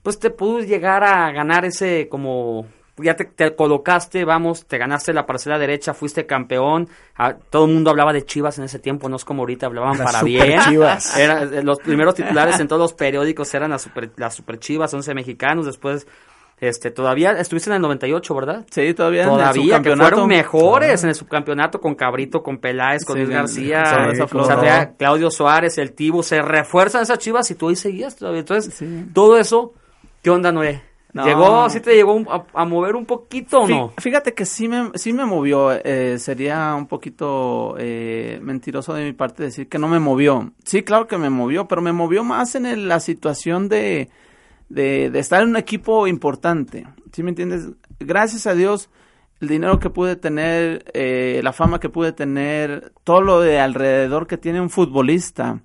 pues te pudo llegar a ganar ese como ya te, te colocaste, vamos, te ganaste la parcela derecha, fuiste campeón, ah, todo el mundo hablaba de Chivas en ese tiempo, no es como ahorita hablaban para super bien. Chivas. Era, eh, los primeros titulares en todos los periódicos eran las super, las super Chivas, 11 mexicanos, después este todavía estuviste en el 98, ¿verdad? Sí, todavía en el Todavía, que fueron mejores en el subcampeonato con Cabrito, con Peláez, con Sí, Luis García, sí, Claudio Suárez, el Tibu, se refuerzan esas chivas y tú ahí seguías todavía. Entonces, Sí. todo eso, ¿qué onda, Noé? No. ¿Llegó, sí te llegó un- a, a mover un poquito o Fí- no? Fíjate que sí me, sí me movió. eh, sería un poquito eh, mentiroso de mi parte decir que no me movió. Sí, claro que me movió, pero me movió más en el- la situación de, de, de estar en un equipo importante. ¿Sí me entiendes? Gracias a Dios, el dinero que pude tener, eh, la fama que pude tener, todo lo de alrededor que tiene un futbolista.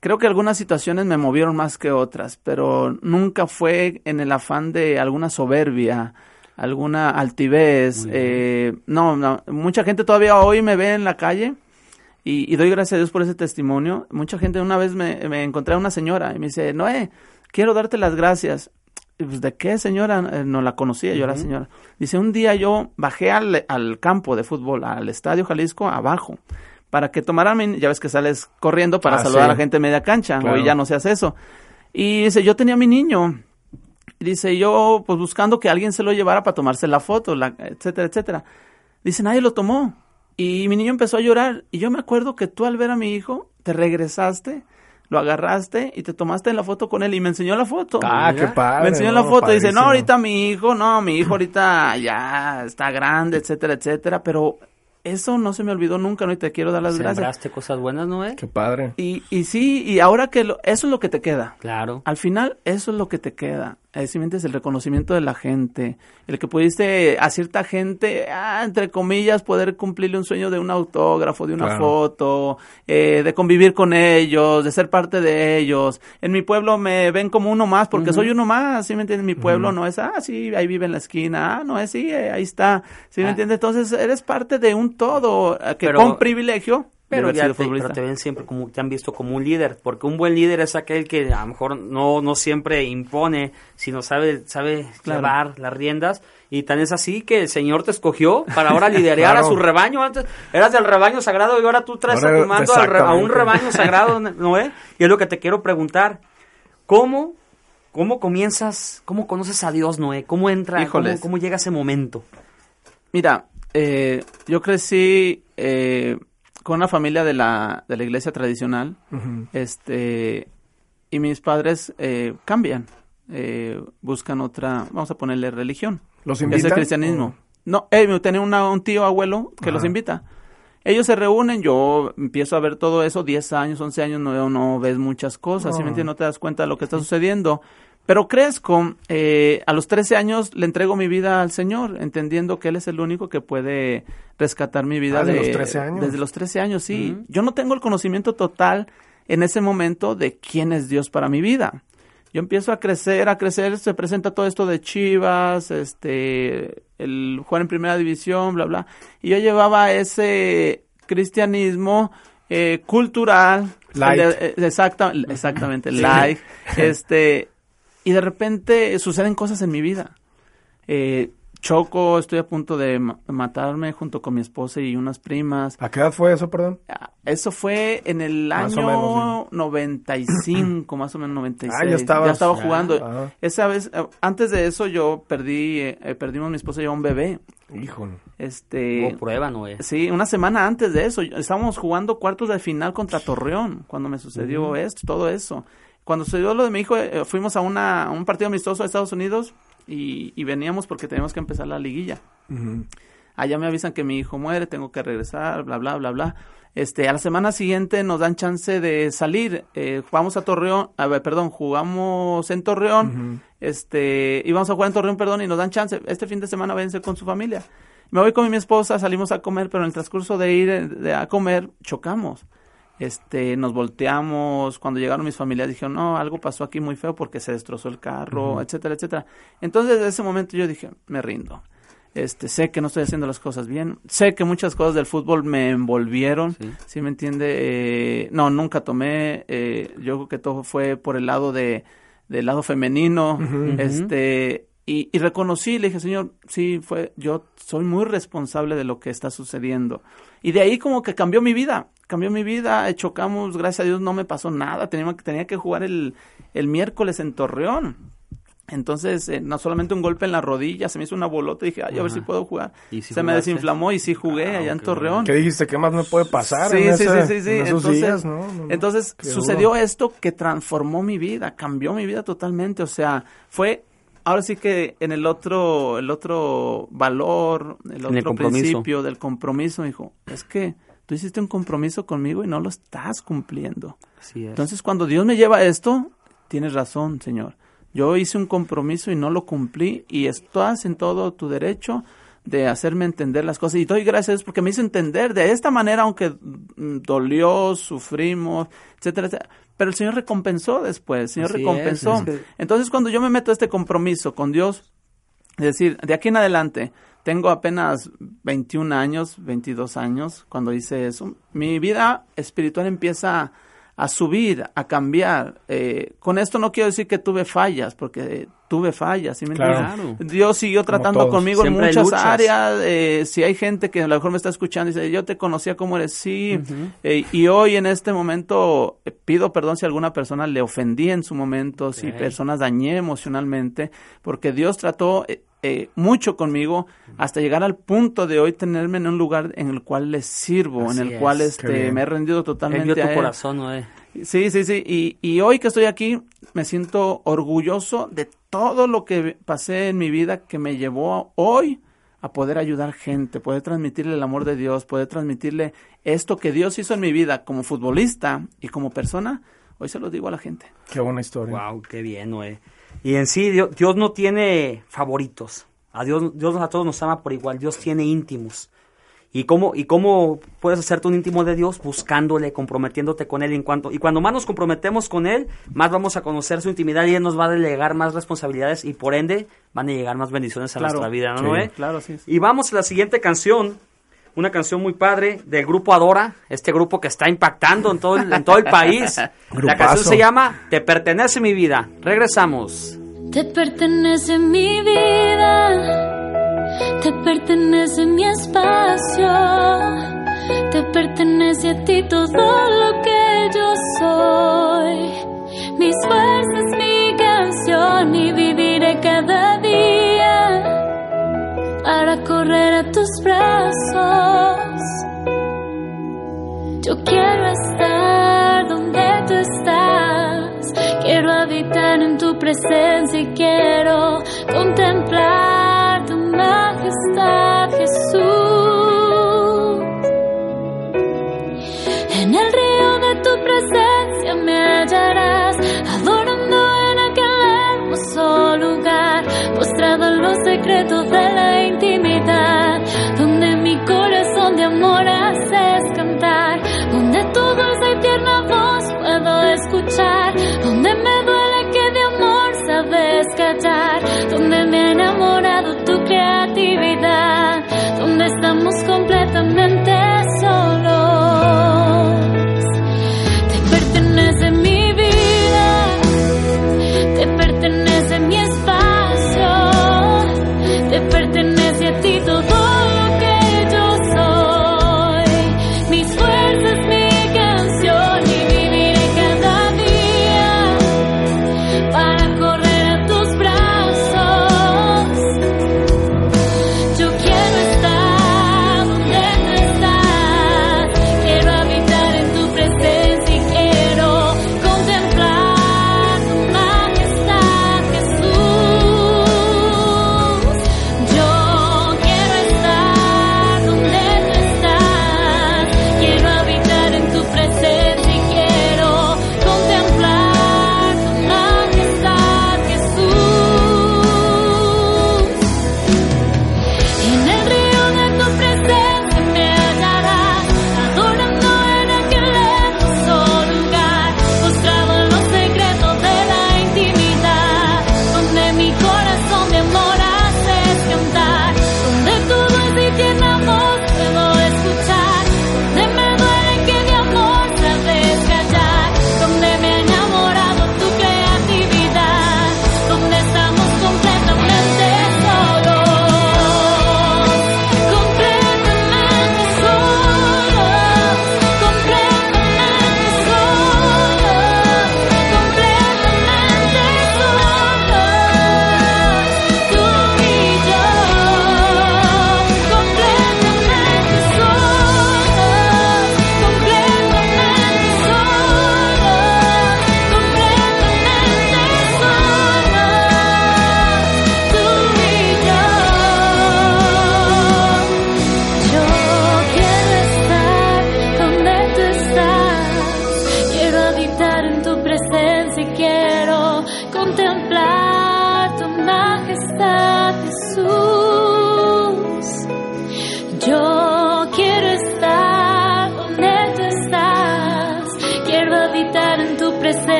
Creo que algunas situaciones me movieron más que otras, pero nunca fue en el afán de alguna soberbia, alguna altivez. eh, no, no, mucha gente todavía hoy me ve en la calle y, y doy gracias a Dios por ese testimonio. Mucha gente una vez me, me encontré a una señora y me dice, Noé, quiero darte las gracias. Pues, ¿de qué señora? Eh, no la conocía yo, la señora. Dice, un día yo bajé al, al campo de fútbol, al Estadio Jalisco, abajo, para que tomaran, mi- ya ves que sales corriendo para Ah, saludar sí. a la gente en media cancha, Claro. hoy ya no se hace eso. Y dice, yo tenía a mi niño, dice, yo pues buscando que alguien se lo llevara para tomarse la foto, la, etcétera, etcétera. Dice, nadie lo tomó. Y mi niño empezó a llorar. Y yo me acuerdo que tú al ver a mi hijo, te regresaste, lo agarraste y te tomaste la foto con él y me enseñó la foto. Ah, qué padre. Me enseñó no, la foto y dice, no, ahorita mi hijo, no, mi hijo ahorita ya está grande, etcétera, etcétera. Pero eso no se me olvidó nunca, ¿no? Y te quiero dar las gracias. Sembraste cosas buenas, Noé? Qué padre. Y, y sí, y ahora que lo- eso es lo que te queda. Claro. Al final, eso es lo que te queda. Es simplemente es el reconocimiento de la gente. El que pudiste a cierta gente, ah, entre comillas, poder cumplirle un sueño de un autógrafo, de una Claro. foto, eh, de convivir con ellos, de ser parte de ellos. En mi pueblo me ven como uno más porque soy uno más, ¿sí me entiendes? Mi pueblo no es, ah, sí, ahí vive en la esquina, ah, no es, sí, eh, ahí está, ¿sí me Ah. entiendes? Entonces, eres parte de un todo, eh, que Pero- con privilegio, Pero ya te, pero te ven siempre como, te han visto como un líder, porque un buen líder es aquel que a lo mejor no, no siempre impone, sino sabe, sabe Claro. las riendas, y tan es así que el Señor te escogió para ahora liderar a su rebaño, antes eras del rebaño sagrado y ahora tú traes a Ahora, tu mando al re- a un rebaño sagrado, Noé, y es lo que te quiero preguntar, ¿cómo, cómo comienzas, cómo conoces a Dios, Noé? ¿Cómo entra, cómo, cómo llega ese momento? Mira, eh, yo crecí eh, con una familia de la, de la iglesia tradicional, este, y mis padres eh, cambian, eh, buscan otra, vamos a ponerle religión. ¿Los que es invitan? el cristianismo. No, eh, tenía una- un tío abuelo que los invita. Ellos se reúnen, yo empiezo a ver todo eso, 10 años, 11 años, no, no ves muchas cosas, ¿sí me No. entiendes? No te das cuenta de lo que está sucediendo. Pero crezco, eh, a los 13 años le entrego mi vida al Señor, entendiendo que Él es el único que puede rescatar mi vida. Ah, ¿de de- los 13 años? Desde los 13 años, sí. Yo no tengo el conocimiento total en ese momento de quién es Dios para mi vida. Yo empiezo a crecer, a crecer, se presenta todo esto de Chivas, este, el jugar en primera división, bla, bla. Y yo llevaba ese cristianismo eh, cultural. Light. eh, exacta- exactamente, light. Este, y de repente suceden cosas en mi vida. Eh, choco, estoy a punto de ma- matarme junto con mi esposa y unas primas. ¿A qué edad fue eso, perdón? Ah, Eso fue en el Más año menos, 95, más o menos 96. Ah, ya estabas- Ya estaba jugando. Esa vez, eh, antes de eso yo perdí, eh, eh, perdimos mi esposa y yo un bebé. Híjole. Este, Hubo prueba, Noé. Sí, una semana antes de eso, estábamos jugando cuartos de final contra Torreón, cuando me sucedió esto, todo eso. Cuando sucedió lo de mi hijo, eh, fuimos a, una, a un partido amistoso a Estados Unidos y, y veníamos porque teníamos que empezar la liguilla. Allá me avisan que mi hijo muere, tengo que regresar, bla, bla, bla, bla. Este, a la semana siguiente nos dan chance de salir. Eh, jugamos a Torreón, a ver, perdón, jugamos en Torreón. Este, íbamos a jugar en Torreón, perdón, y nos dan chance. Este fin de semana váyanse con su familia. Me voy con mi esposa, salimos a comer, pero en el transcurso de ir de- a comer, chocamos. Este, nos volteamos, cuando llegaron mis familiares dijeron, no, algo pasó aquí muy feo porque se destrozó el carro, etcétera, etcétera. Entonces, en ese momento yo dije, me rindo. Este, sé que no estoy haciendo las cosas bien, sé que muchas cosas del fútbol me envolvieron, Sí. ¿sí me entiende? Eh, no, nunca tomé, eh, yo creo que todo fue por el lado de, del lado femenino, este, y, y reconocí, le dije, señor, sí, fue, yo soy muy responsable de lo que está sucediendo. Y de ahí como que cambió mi vida, cambió mi vida, chocamos, gracias a Dios no me pasó nada, tenía, tenía que jugar el, el miércoles en Torreón. Entonces, eh, no solamente un golpe en la rodilla, se me hizo una bolota y dije, ay, a ver si puedo jugar. ¿Y si se me desinflamó y sí jugué Ah, allá en Torreón. ¿Qué dijiste? ¿Qué más me puede pasar Sí, en, sí, ese- sí, sí, sí. en esos Entonces, días? ¿no? No, no. entonces duro. sucedió esto que transformó mi vida, cambió mi vida totalmente. O sea, fue ahora sí que en el otro, el otro valor, el el otro compromiso. principio del compromiso, dijo, es que tú hiciste un compromiso conmigo y no lo estás cumpliendo. Así es. Entonces, cuando Dios me lleva a esto, tienes razón, Señor. Yo hice un compromiso y no lo cumplí y estás en todo tu derecho de hacerme entender las cosas. Y doy gracias porque me hizo entender de esta manera, aunque mm, dolió, sufrimos, etcétera, etcétera. Pero el Señor recompensó después, el Señor Así es, recompensó. es que- Entonces, cuando yo me meto a este compromiso con Dios, es decir, de aquí en adelante, tengo apenas 21 años, 22 años cuando hice eso. Mi vida espiritual empieza a subir, a cambiar. Eh, con esto no quiero decir que tuve fallas, porque tuve fallas, ¿sí me Claro. entiendes? Dios siguió tratando conmigo Siempre en muchas áreas. eh, si hay gente que a lo mejor me está escuchando y dice, yo te conocía como eres, sí. Eh, y hoy en este momento eh, pido perdón si alguna persona le ofendí en su momento, si personas dañé emocionalmente, porque Dios trató eh, eh, mucho conmigo hasta llegar al punto de hoy tenerme en un lugar en el cual les sirvo, Así en el es. cual este, me he rendido Él totalmente vio tu a él. corazón, Noé. Sí, sí, sí. Y, y hoy que estoy aquí, me siento orgulloso de todo lo que pasé en mi vida que me llevó hoy a poder ayudar gente, poder transmitirle el amor de Dios, poder transmitirle esto que Dios hizo en mi vida como futbolista y como persona. Hoy se lo digo a la gente. Qué buena historia. Wow, qué bien, Noé. Y en sí, Dios, Dios no tiene favoritos. A Dios, Dios a todos nos ama por igual. Dios tiene íntimos. ¿Y cómo, ¿Y cómo puedes hacerte un íntimo de Dios? Buscándole, comprometiéndote con Él. Y, en cuanto, y cuando más nos comprometemos con Él, más vamos a conocer su intimidad y Él nos va a delegar más responsabilidades y por ende van a llegar más bendiciones a Claro. nuestra vida, ¿no, Sí. Claro, sí. Y vamos a la siguiente canción, una canción muy padre del grupo Adora, este grupo que está impactando en todo el, en todo el país. La canción se llama Te pertenece mi vida. Regresamos. Te pertenece mi vida, te pertenece mi espacio, te pertenece a ti todo lo que yo soy. Mis fuerzas, mi canción y viviré cada día para correr a tus brazos. Yo quiero estar donde tú estás. Quiero habitar en tu presencia y quiero contemplar secretos de la intimidad, donde mi corazón de amor haces cantar, donde tu dulce y tierna voz puedo escuchar, donde me duele que de amor sabes callar, donde me ha enamorado tu creatividad, donde estamos completamente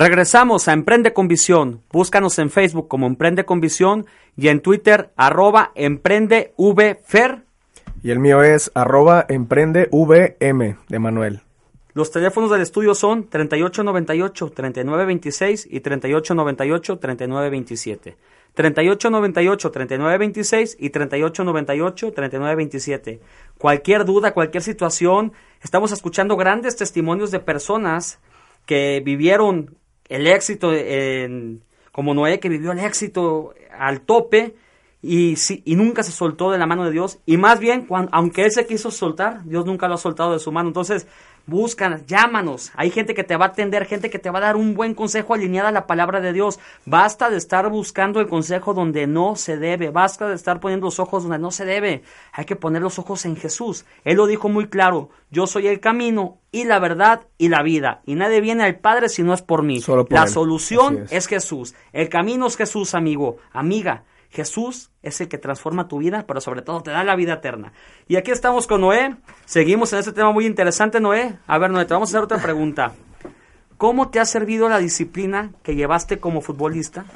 Regresamos a Emprende con Visión. Búscanos en Facebook como Emprende con Visión y en Twitter arroba emprendevfer. Y el mío es arroba emprendevm de Manuel. Los teléfonos del estudio son 3898-3926 y 3898-3927. 3898-3926 y 3898-3927. Cualquier duda, cualquier situación, estamos escuchando grandes testimonios de personas que vivieron el éxito, en, como Noé que vivió el éxito al tope y, sí, y nunca se soltó de la mano de Dios. Y más bien, cuando, aunque él se quiso soltar, Dios nunca lo ha soltado de su mano. Entonces, buscan, llámanos. Hay gente que te va a atender, gente que te va a dar un buen consejo alineada a la palabra de Dios. Basta de estar buscando el consejo donde no se debe. Basta de estar poniendo los ojos donde no se debe. Hay que poner los ojos en Jesús. Él lo dijo muy claro. Yo soy el camino y la verdad y la vida. Y nadie viene al Padre si no es por mí. la solución es. es Jesús. El camino es Jesús, amigo, amiga. Jesús es el que transforma tu vida, pero sobre todo te da la vida eterna. Y aquí estamos con Noé. Seguimos en este tema muy interesante, Noé. A ver, Noé, te vamos a hacer otra pregunta. ¿Cómo te ha servido la disciplina que llevaste como futbolista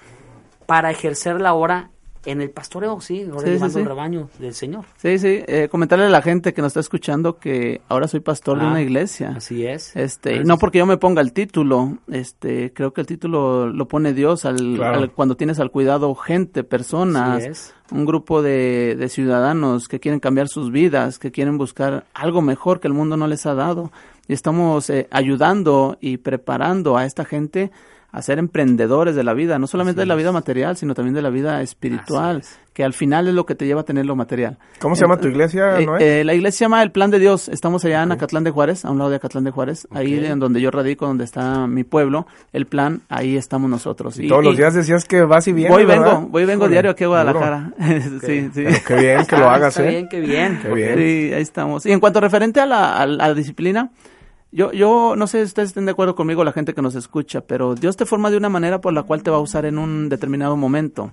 para ejercerla ahora en el pastoreo, sí, ahora llevando el rebaño del Señor. Sí, sí, eh, comentarle a la gente que nos está escuchando que ahora soy pastor de una ah, iglesia. Así es. Este, no porque yo me ponga el título, este, creo que el título lo pone Dios al, cuando tienes al cuidado gente, personas, un grupo de, de ciudadanos que quieren cambiar sus vidas, que quieren buscar algo mejor que el mundo no les ha dado. Y estamos eh, ayudando y preparando a esta gente a ser emprendedores de la vida, no solamente de la vida material, sino también de la vida espiritual, que al final es lo que te lleva a tener lo material. ¿Cómo se llama tu iglesia, eh, eh, la iglesia se llama El Plan de Dios. Estamos allá en Acatlán de Juárez, a un lado de Acatlán de Juárez, ahí en donde yo radico, donde está mi pueblo, El Plan, ahí estamos nosotros. Y, Todos los días decías que vas y vienes, Voy, vengo, voy, vengo diario aquí a Guadalajara. sí, sí. qué bien que lo hagas, ¿eh? bien, qué bien. Qué bien. Sí, ahí estamos. Y en cuanto referente a la, a la disciplina, yo, yo no sé si ustedes estén de acuerdo conmigo, la gente que nos escucha, pero Dios te forma de una manera por la cual te va a usar en un determinado momento.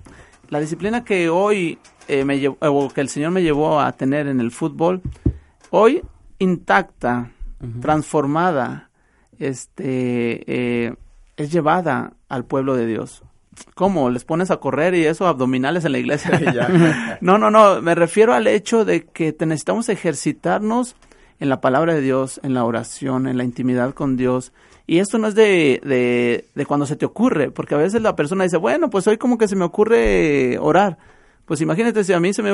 La disciplina que hoy eh, me llevó, o que el Señor me llevó a tener en el fútbol, hoy intacta, transformada, este, eh, es llevada al pueblo de Dios. ¿Cómo? ¿Les pones a correr y eso abdominales en la iglesia? no, no, no, me refiero al hecho de que necesitamos ejercitarnos en la palabra de Dios, en la oración, en la intimidad con Dios. Y esto no es de, de, de, cuando se te ocurre, porque a veces la persona dice, bueno, pues hoy como que se me ocurre orar. Pues imagínate si a mí se me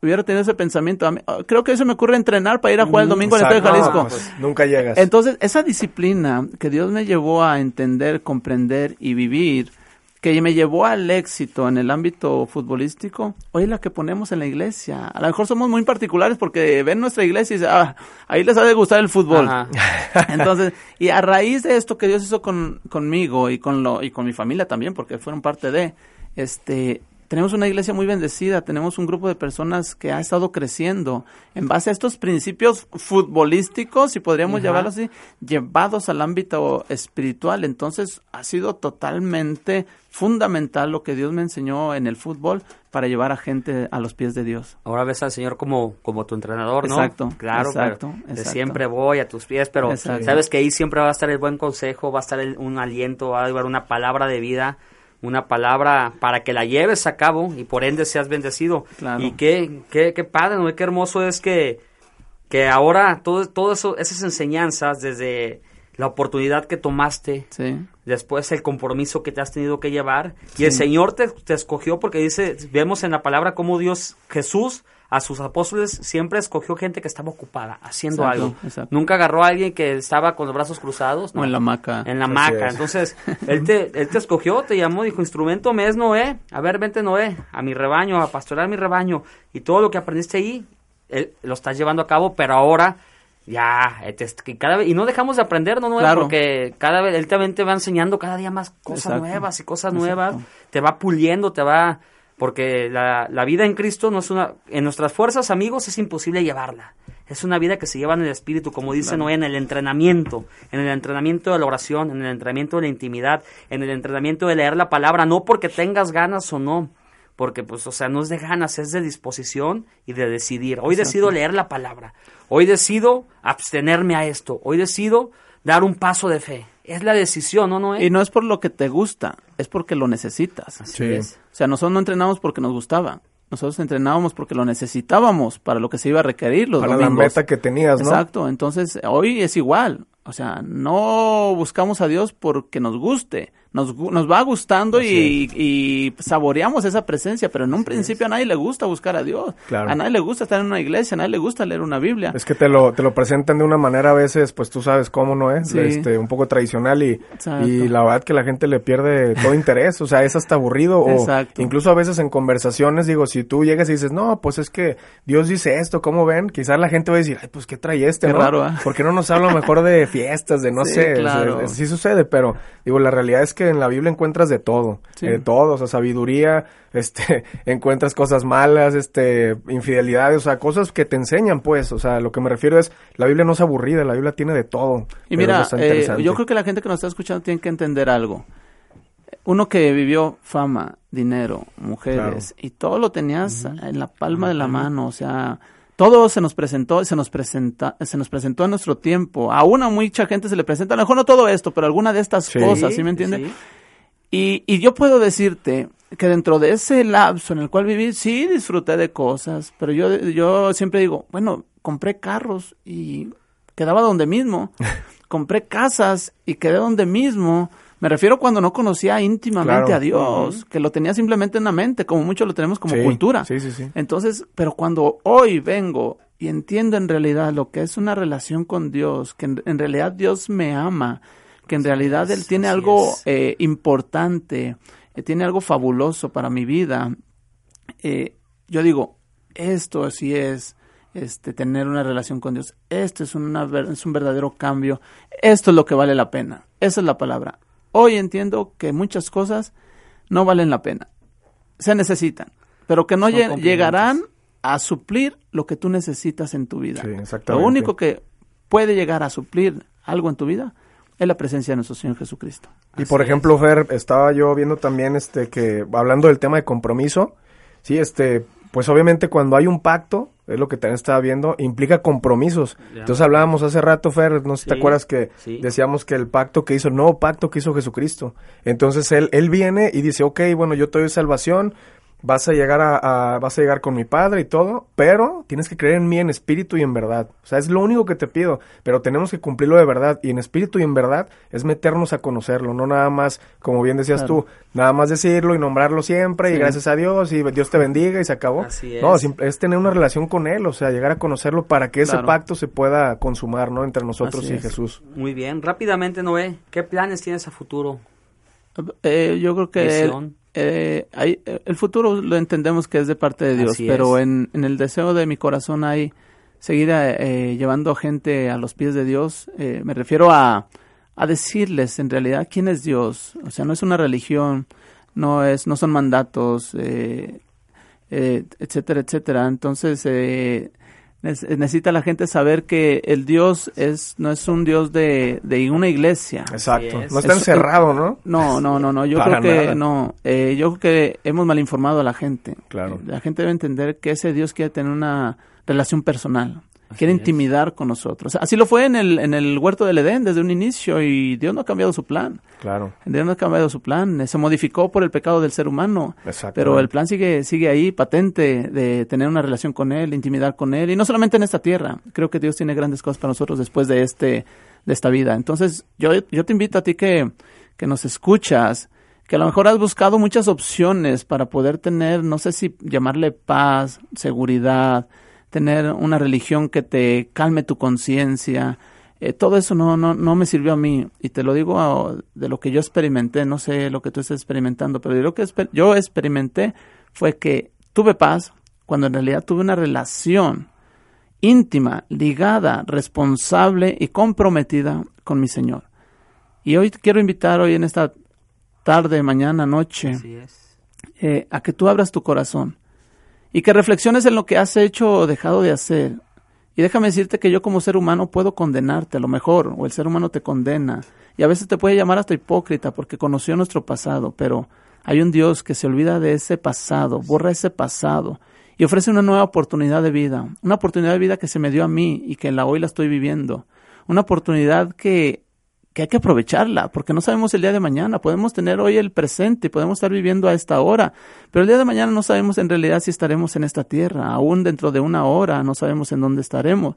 hubiera tenido ese pensamiento. creo que eso me ocurre entrenar para ir a jugar el domingo en el Estadio Jalisco. Pues, nunca llegas. Entonces, esa disciplina que Dios me llevó a entender, comprender y vivir, que me llevó al éxito en el ámbito futbolístico, hoy es la que ponemos en la iglesia. A lo mejor somos muy particulares porque ven nuestra iglesia y dicen, ah, ahí les ha de gustar el fútbol. Entonces, y a raíz de esto que Dios hizo con, conmigo y con, lo, y con mi familia también, porque fueron parte de, este, tenemos una iglesia muy bendecida, tenemos un grupo de personas que ha estado creciendo en base a estos principios futbolísticos, si podríamos llamarlo así, llevados al ámbito espiritual. Entonces ha sido totalmente fundamental lo que Dios me enseñó en el fútbol para llevar a gente a los pies de Dios. Ahora ves al Señor como, como tu entrenador, ¿no? Exacto. Claro, exacto, siempre voy a tus pies, pero sabes que ahí siempre va a estar el buen consejo, va a estar un aliento, va a haber una palabra de vida una palabra para que la lleves a cabo y por ende seas bendecido. Y qué, qué, qué padre, ¿no? qué hermoso es que, que ahora todo, todo eso, esas enseñanzas, desde la oportunidad que tomaste, después el compromiso que te has tenido que llevar, y el Señor te, te escogió porque dice, vemos en la palabra cómo Dios, Jesús, a sus apóstoles siempre escogió gente que estaba ocupada, haciendo algo. Nunca agarró a alguien que estaba con los brazos cruzados. No, en la maca. En la maca. Entonces, él te, él te escogió, te llamó, dijo, instrumento me es Noé. A ver, vente Noé, a mi rebaño, a pastorear mi rebaño. Y todo lo que aprendiste ahí, él, lo estás llevando a cabo, pero ahora ya, este, cada vez, y no dejamos de aprender, ¿no? Noé? Porque cada vez, él también te va enseñando cada día más cosas nuevas y cosas nuevas. Te va puliendo, te va porque la, la, vida en Cristo no es una... En nuestras fuerzas, amigos, es imposible llevarla. Es una vida que se lleva en el Espíritu, como dice Noé, en el entrenamiento, en el entrenamiento de la oración, en el entrenamiento de la intimidad, en el entrenamiento de leer la palabra, no porque tengas ganas o no, porque pues, o sea, no es de ganas, es de disposición y de decidir. Hoy decido leer la palabra, hoy decido abstenerme a esto, hoy decido dar un paso de fe Es la decisión, ¿no, Noé? Y no es por lo que te gusta, es porque lo necesitas. Así Sí. es. O sea, nosotros no entrenamos porque nos gustaba. Nosotros entrenábamos porque lo necesitábamos para lo que se iba a requerir los Para la meta que tenías, ¿no? Exacto. Entonces, hoy es igual. O sea, no buscamos a Dios porque nos guste. Nos, nos va gustando y, y saboreamos esa presencia, pero en un principio a nadie le gusta buscar a Dios. Claro. A nadie le gusta estar en una iglesia, a nadie le gusta leer una Biblia. Es que te lo, te lo presentan de una manera a veces, pues tú sabes cómo no es, Sí. este, un poco tradicional y, Exacto. y la verdad que la gente le pierde todo interés, o sea, es hasta aburrido o Exacto. incluso a veces en conversaciones, digo, si tú llegas y dices, no, pues es que Dios dice esto, ¿cómo ven? Quizás la gente va a decir, ay, pues qué trae este, Qué ¿no? raro, ¿ah? ¿Por qué no nos habla mejor de fiestas, de no Sí, sé? o sea, sí sucede, pero digo, la realidad es que en la Biblia encuentras de todo, Sí. de todo, o sea, sabiduría, este, encuentras cosas malas, este, infidelidades, o sea, cosas que te enseñan, pues, o sea, lo que me refiero es, la Biblia no es aburrida, la Biblia tiene de todo. Y mira, eh, yo creo que la gente que nos está escuchando tiene que entender algo. Uno que vivió fama, dinero, mujeres, y todo lo tenías en la palma de la mano, o sea, todo se nos presentó, se nos presenta, se nos presentó en nuestro tiempo. A una mucha gente se le presenta, a lo mejor no todo esto, pero alguna de estas Sí. cosas, ¿sí me entiendes? Sí. Y, y yo puedo decirte que dentro de ese lapso en el cual viví, sí disfruté de cosas, pero yo, yo siempre digo, bueno, compré carros y quedaba donde mismo. compré casas y quedé donde mismo. Me refiero cuando no conocía íntimamente Claro. a Dios, que lo tenía simplemente en la mente, como muchos lo tenemos como Sí, cultura. sí, sí, sí. Entonces, pero cuando hoy vengo y entiendo en realidad lo que es una relación con Dios, que en, en realidad Dios me ama, que en realidad Él tiene así algo eh, importante, eh, tiene algo fabuloso para mi vida, eh, yo digo, esto sí es este, tener una relación con Dios, esto es, una, es un verdadero cambio, esto es lo que vale la pena, esa es la palabra. Hoy entiendo que muchas cosas no valen la pena, se necesitan, pero que no llegarán a suplir lo que tú necesitas en tu vida. Sí, lo exactamente. único que puede llegar a suplir algo en tu vida es la presencia de nuestro Señor Jesucristo. Y por ejemplo, Fer, estaba yo viendo también este que hablando del tema de compromiso, sí, este, pues obviamente cuando hay un pacto, es lo que también estaba viendo, implica compromisos. Ya. Entonces hablábamos hace rato, Fer, no sé si te acuerdas que sí. decíamos que el pacto que hizo, el nuevo pacto que hizo Jesucristo. Entonces él, él viene y dice, ok, bueno, yo te doy salvación, vas a llegar a, a- vas a llegar con mi padre y todo, pero tienes que creer en mí en espíritu y en verdad. O sea, es lo único que te pido, pero tenemos que cumplirlo de verdad y en espíritu y en verdad es meternos a conocerlo, no nada más, como bien decías Claro. tú, nada más decirlo y nombrarlo siempre y gracias a Dios y Dios te bendiga y se acabó. Así No, es. sim- es tener una relación con él, o sea, llegar a conocerlo para que ese Claro. pacto se pueda consumar, ¿no? Entre nosotros Así y es. Jesús. Muy bien. Rápidamente, Noé, ¿qué planes tienes a futuro? Eh, yo creo que el. Eh, hay- eh, el futuro lo entendemos que es de parte de Dios, Así pero en, en el deseo de mi corazón hay seguir eh, llevando a gente a los pies de Dios. Eh, me refiero a, a decirles en realidad quién es Dios. O sea, no es una religión, no es, no son mandatos, eh, eh, etcétera, etcétera. Entonces eh, necesita la gente saber que el Dios es no es un Dios de, de una iglesia. Exacto. es. No está Es- encerrado, ¿no? No, no, no, no. Yo Para creo que nada. no. Eh, yo creo que hemos mal informado a la gente. Claro. Eh, La gente debe entender que ese Dios quiere tener una relación personal. Quiere es. intimidar con nosotros. Así lo fue en el, en el huerto del Edén desde un inicio y Dios no ha cambiado su plan. Claro. Dios no ha cambiado su plan. Se modificó por el pecado del ser humano. Exacto. Pero el plan sigue, sigue ahí, patente, de tener una relación con Él, intimidar con Él. Y no solamente en esta tierra. Creo que Dios tiene grandes cosas para nosotros después de este, de esta vida. Entonces, yo, yo te invito a ti que, que nos escuchas, que a lo mejor has buscado muchas opciones para poder tener, no sé si llamarle paz, seguridad, tener una religión que te calme tu conciencia. Eh, todo eso no, no, no me sirvió a mí. Y te lo digo ah, de lo que yo experimenté, no sé lo que tú estés experimentando, pero lo que yo experimenté fue que tuve paz cuando en realidad tuve una relación íntima, ligada, responsable y comprometida con mi Señor. Y hoy te quiero invitar hoy en esta tarde, mañana, noche, eh, a que tú abras tu corazón y que reflexiones en lo que has hecho o dejado de hacer. Y déjame decirte que yo como ser humano puedo condenarte a lo mejor, o el ser humano te condena. Y a veces te puede llamar hasta hipócrita porque conoció nuestro pasado, pero hay un Dios que se olvida de ese pasado, borra ese pasado y ofrece una nueva oportunidad de vida, una oportunidad de vida que se me dio a mí y que la hoy la estoy viviendo, una oportunidad que que hay que aprovecharla, porque no sabemos el día de mañana. Podemos tener hoy el presente, podemos estar viviendo a esta hora, pero el día de mañana no sabemos en realidad si estaremos en esta tierra. Aún dentro de una hora no sabemos en dónde estaremos,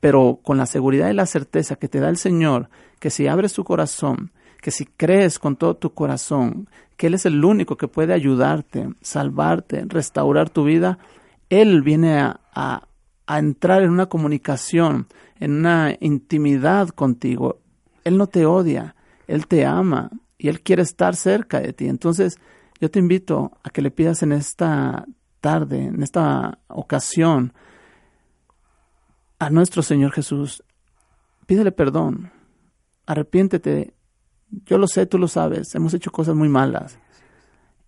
pero con la seguridad y la certeza que te da el Señor, que si abres tu corazón, que si crees con todo tu corazón que Él es el único que puede ayudarte, salvarte, restaurar tu vida, Él viene a, a, a entrar en una comunicación, en una intimidad contigo. Él no te odia, Él te ama y Él quiere estar cerca de ti. Entonces, yo te invito a que le pidas en esta tarde, en esta ocasión, a nuestro Señor Jesús, pídele perdón, arrepiéntete. Yo lo sé, tú lo sabes, hemos hecho cosas muy malas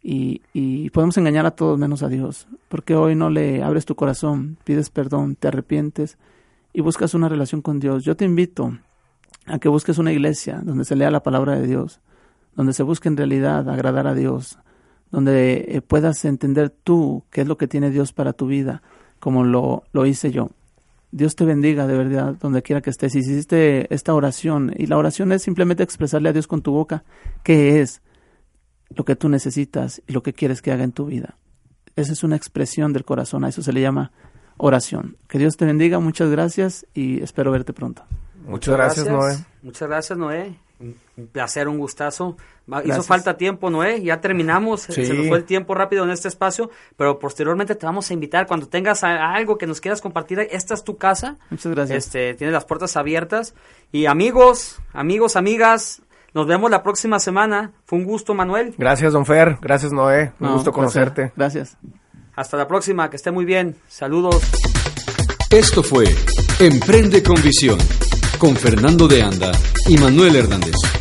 y, y podemos engañar a todos menos a Dios. porque hoy no le abres tu corazón, pides perdón, te arrepientes y buscas una relación con Dios? Yo te invito a que busques una iglesia donde se lea la palabra de Dios, donde se busque en realidad agradar a Dios, donde eh, puedas entender tú qué es lo que tiene Dios para tu vida, como lo, lo hice yo. Dios te bendiga de verdad, donde quiera que estés. Si hiciste esta oración, y la oración es simplemente expresarle a Dios con tu boca qué es lo que tú necesitas y lo que quieres que haga en tu vida. Esa es una expresión del corazón, a eso se le llama oración. Que Dios te bendiga, muchas gracias y espero verte pronto. Muchas gracias, Noé. Muchas gracias, Noé. Un placer, un gustazo. Hizo falta tiempo, Noé. Ya terminamos. Se nos fue el tiempo rápido en este espacio. Pero posteriormente te vamos a invitar. Cuando tengas algo que nos quieras compartir, esta es tu casa. Muchas gracias. Este, tienes las puertas abiertas. Y amigos, amigos, amigas, nos vemos la próxima semana. Fue un gusto, Manuel. Gracias, don Fer. Gracias, Noé. Un gusto conocerte. Gracias. Hasta la próxima. Que esté muy bien. Saludos. Esto fue Emprende con Visión con Fernando de Anda y Manuel Hernández.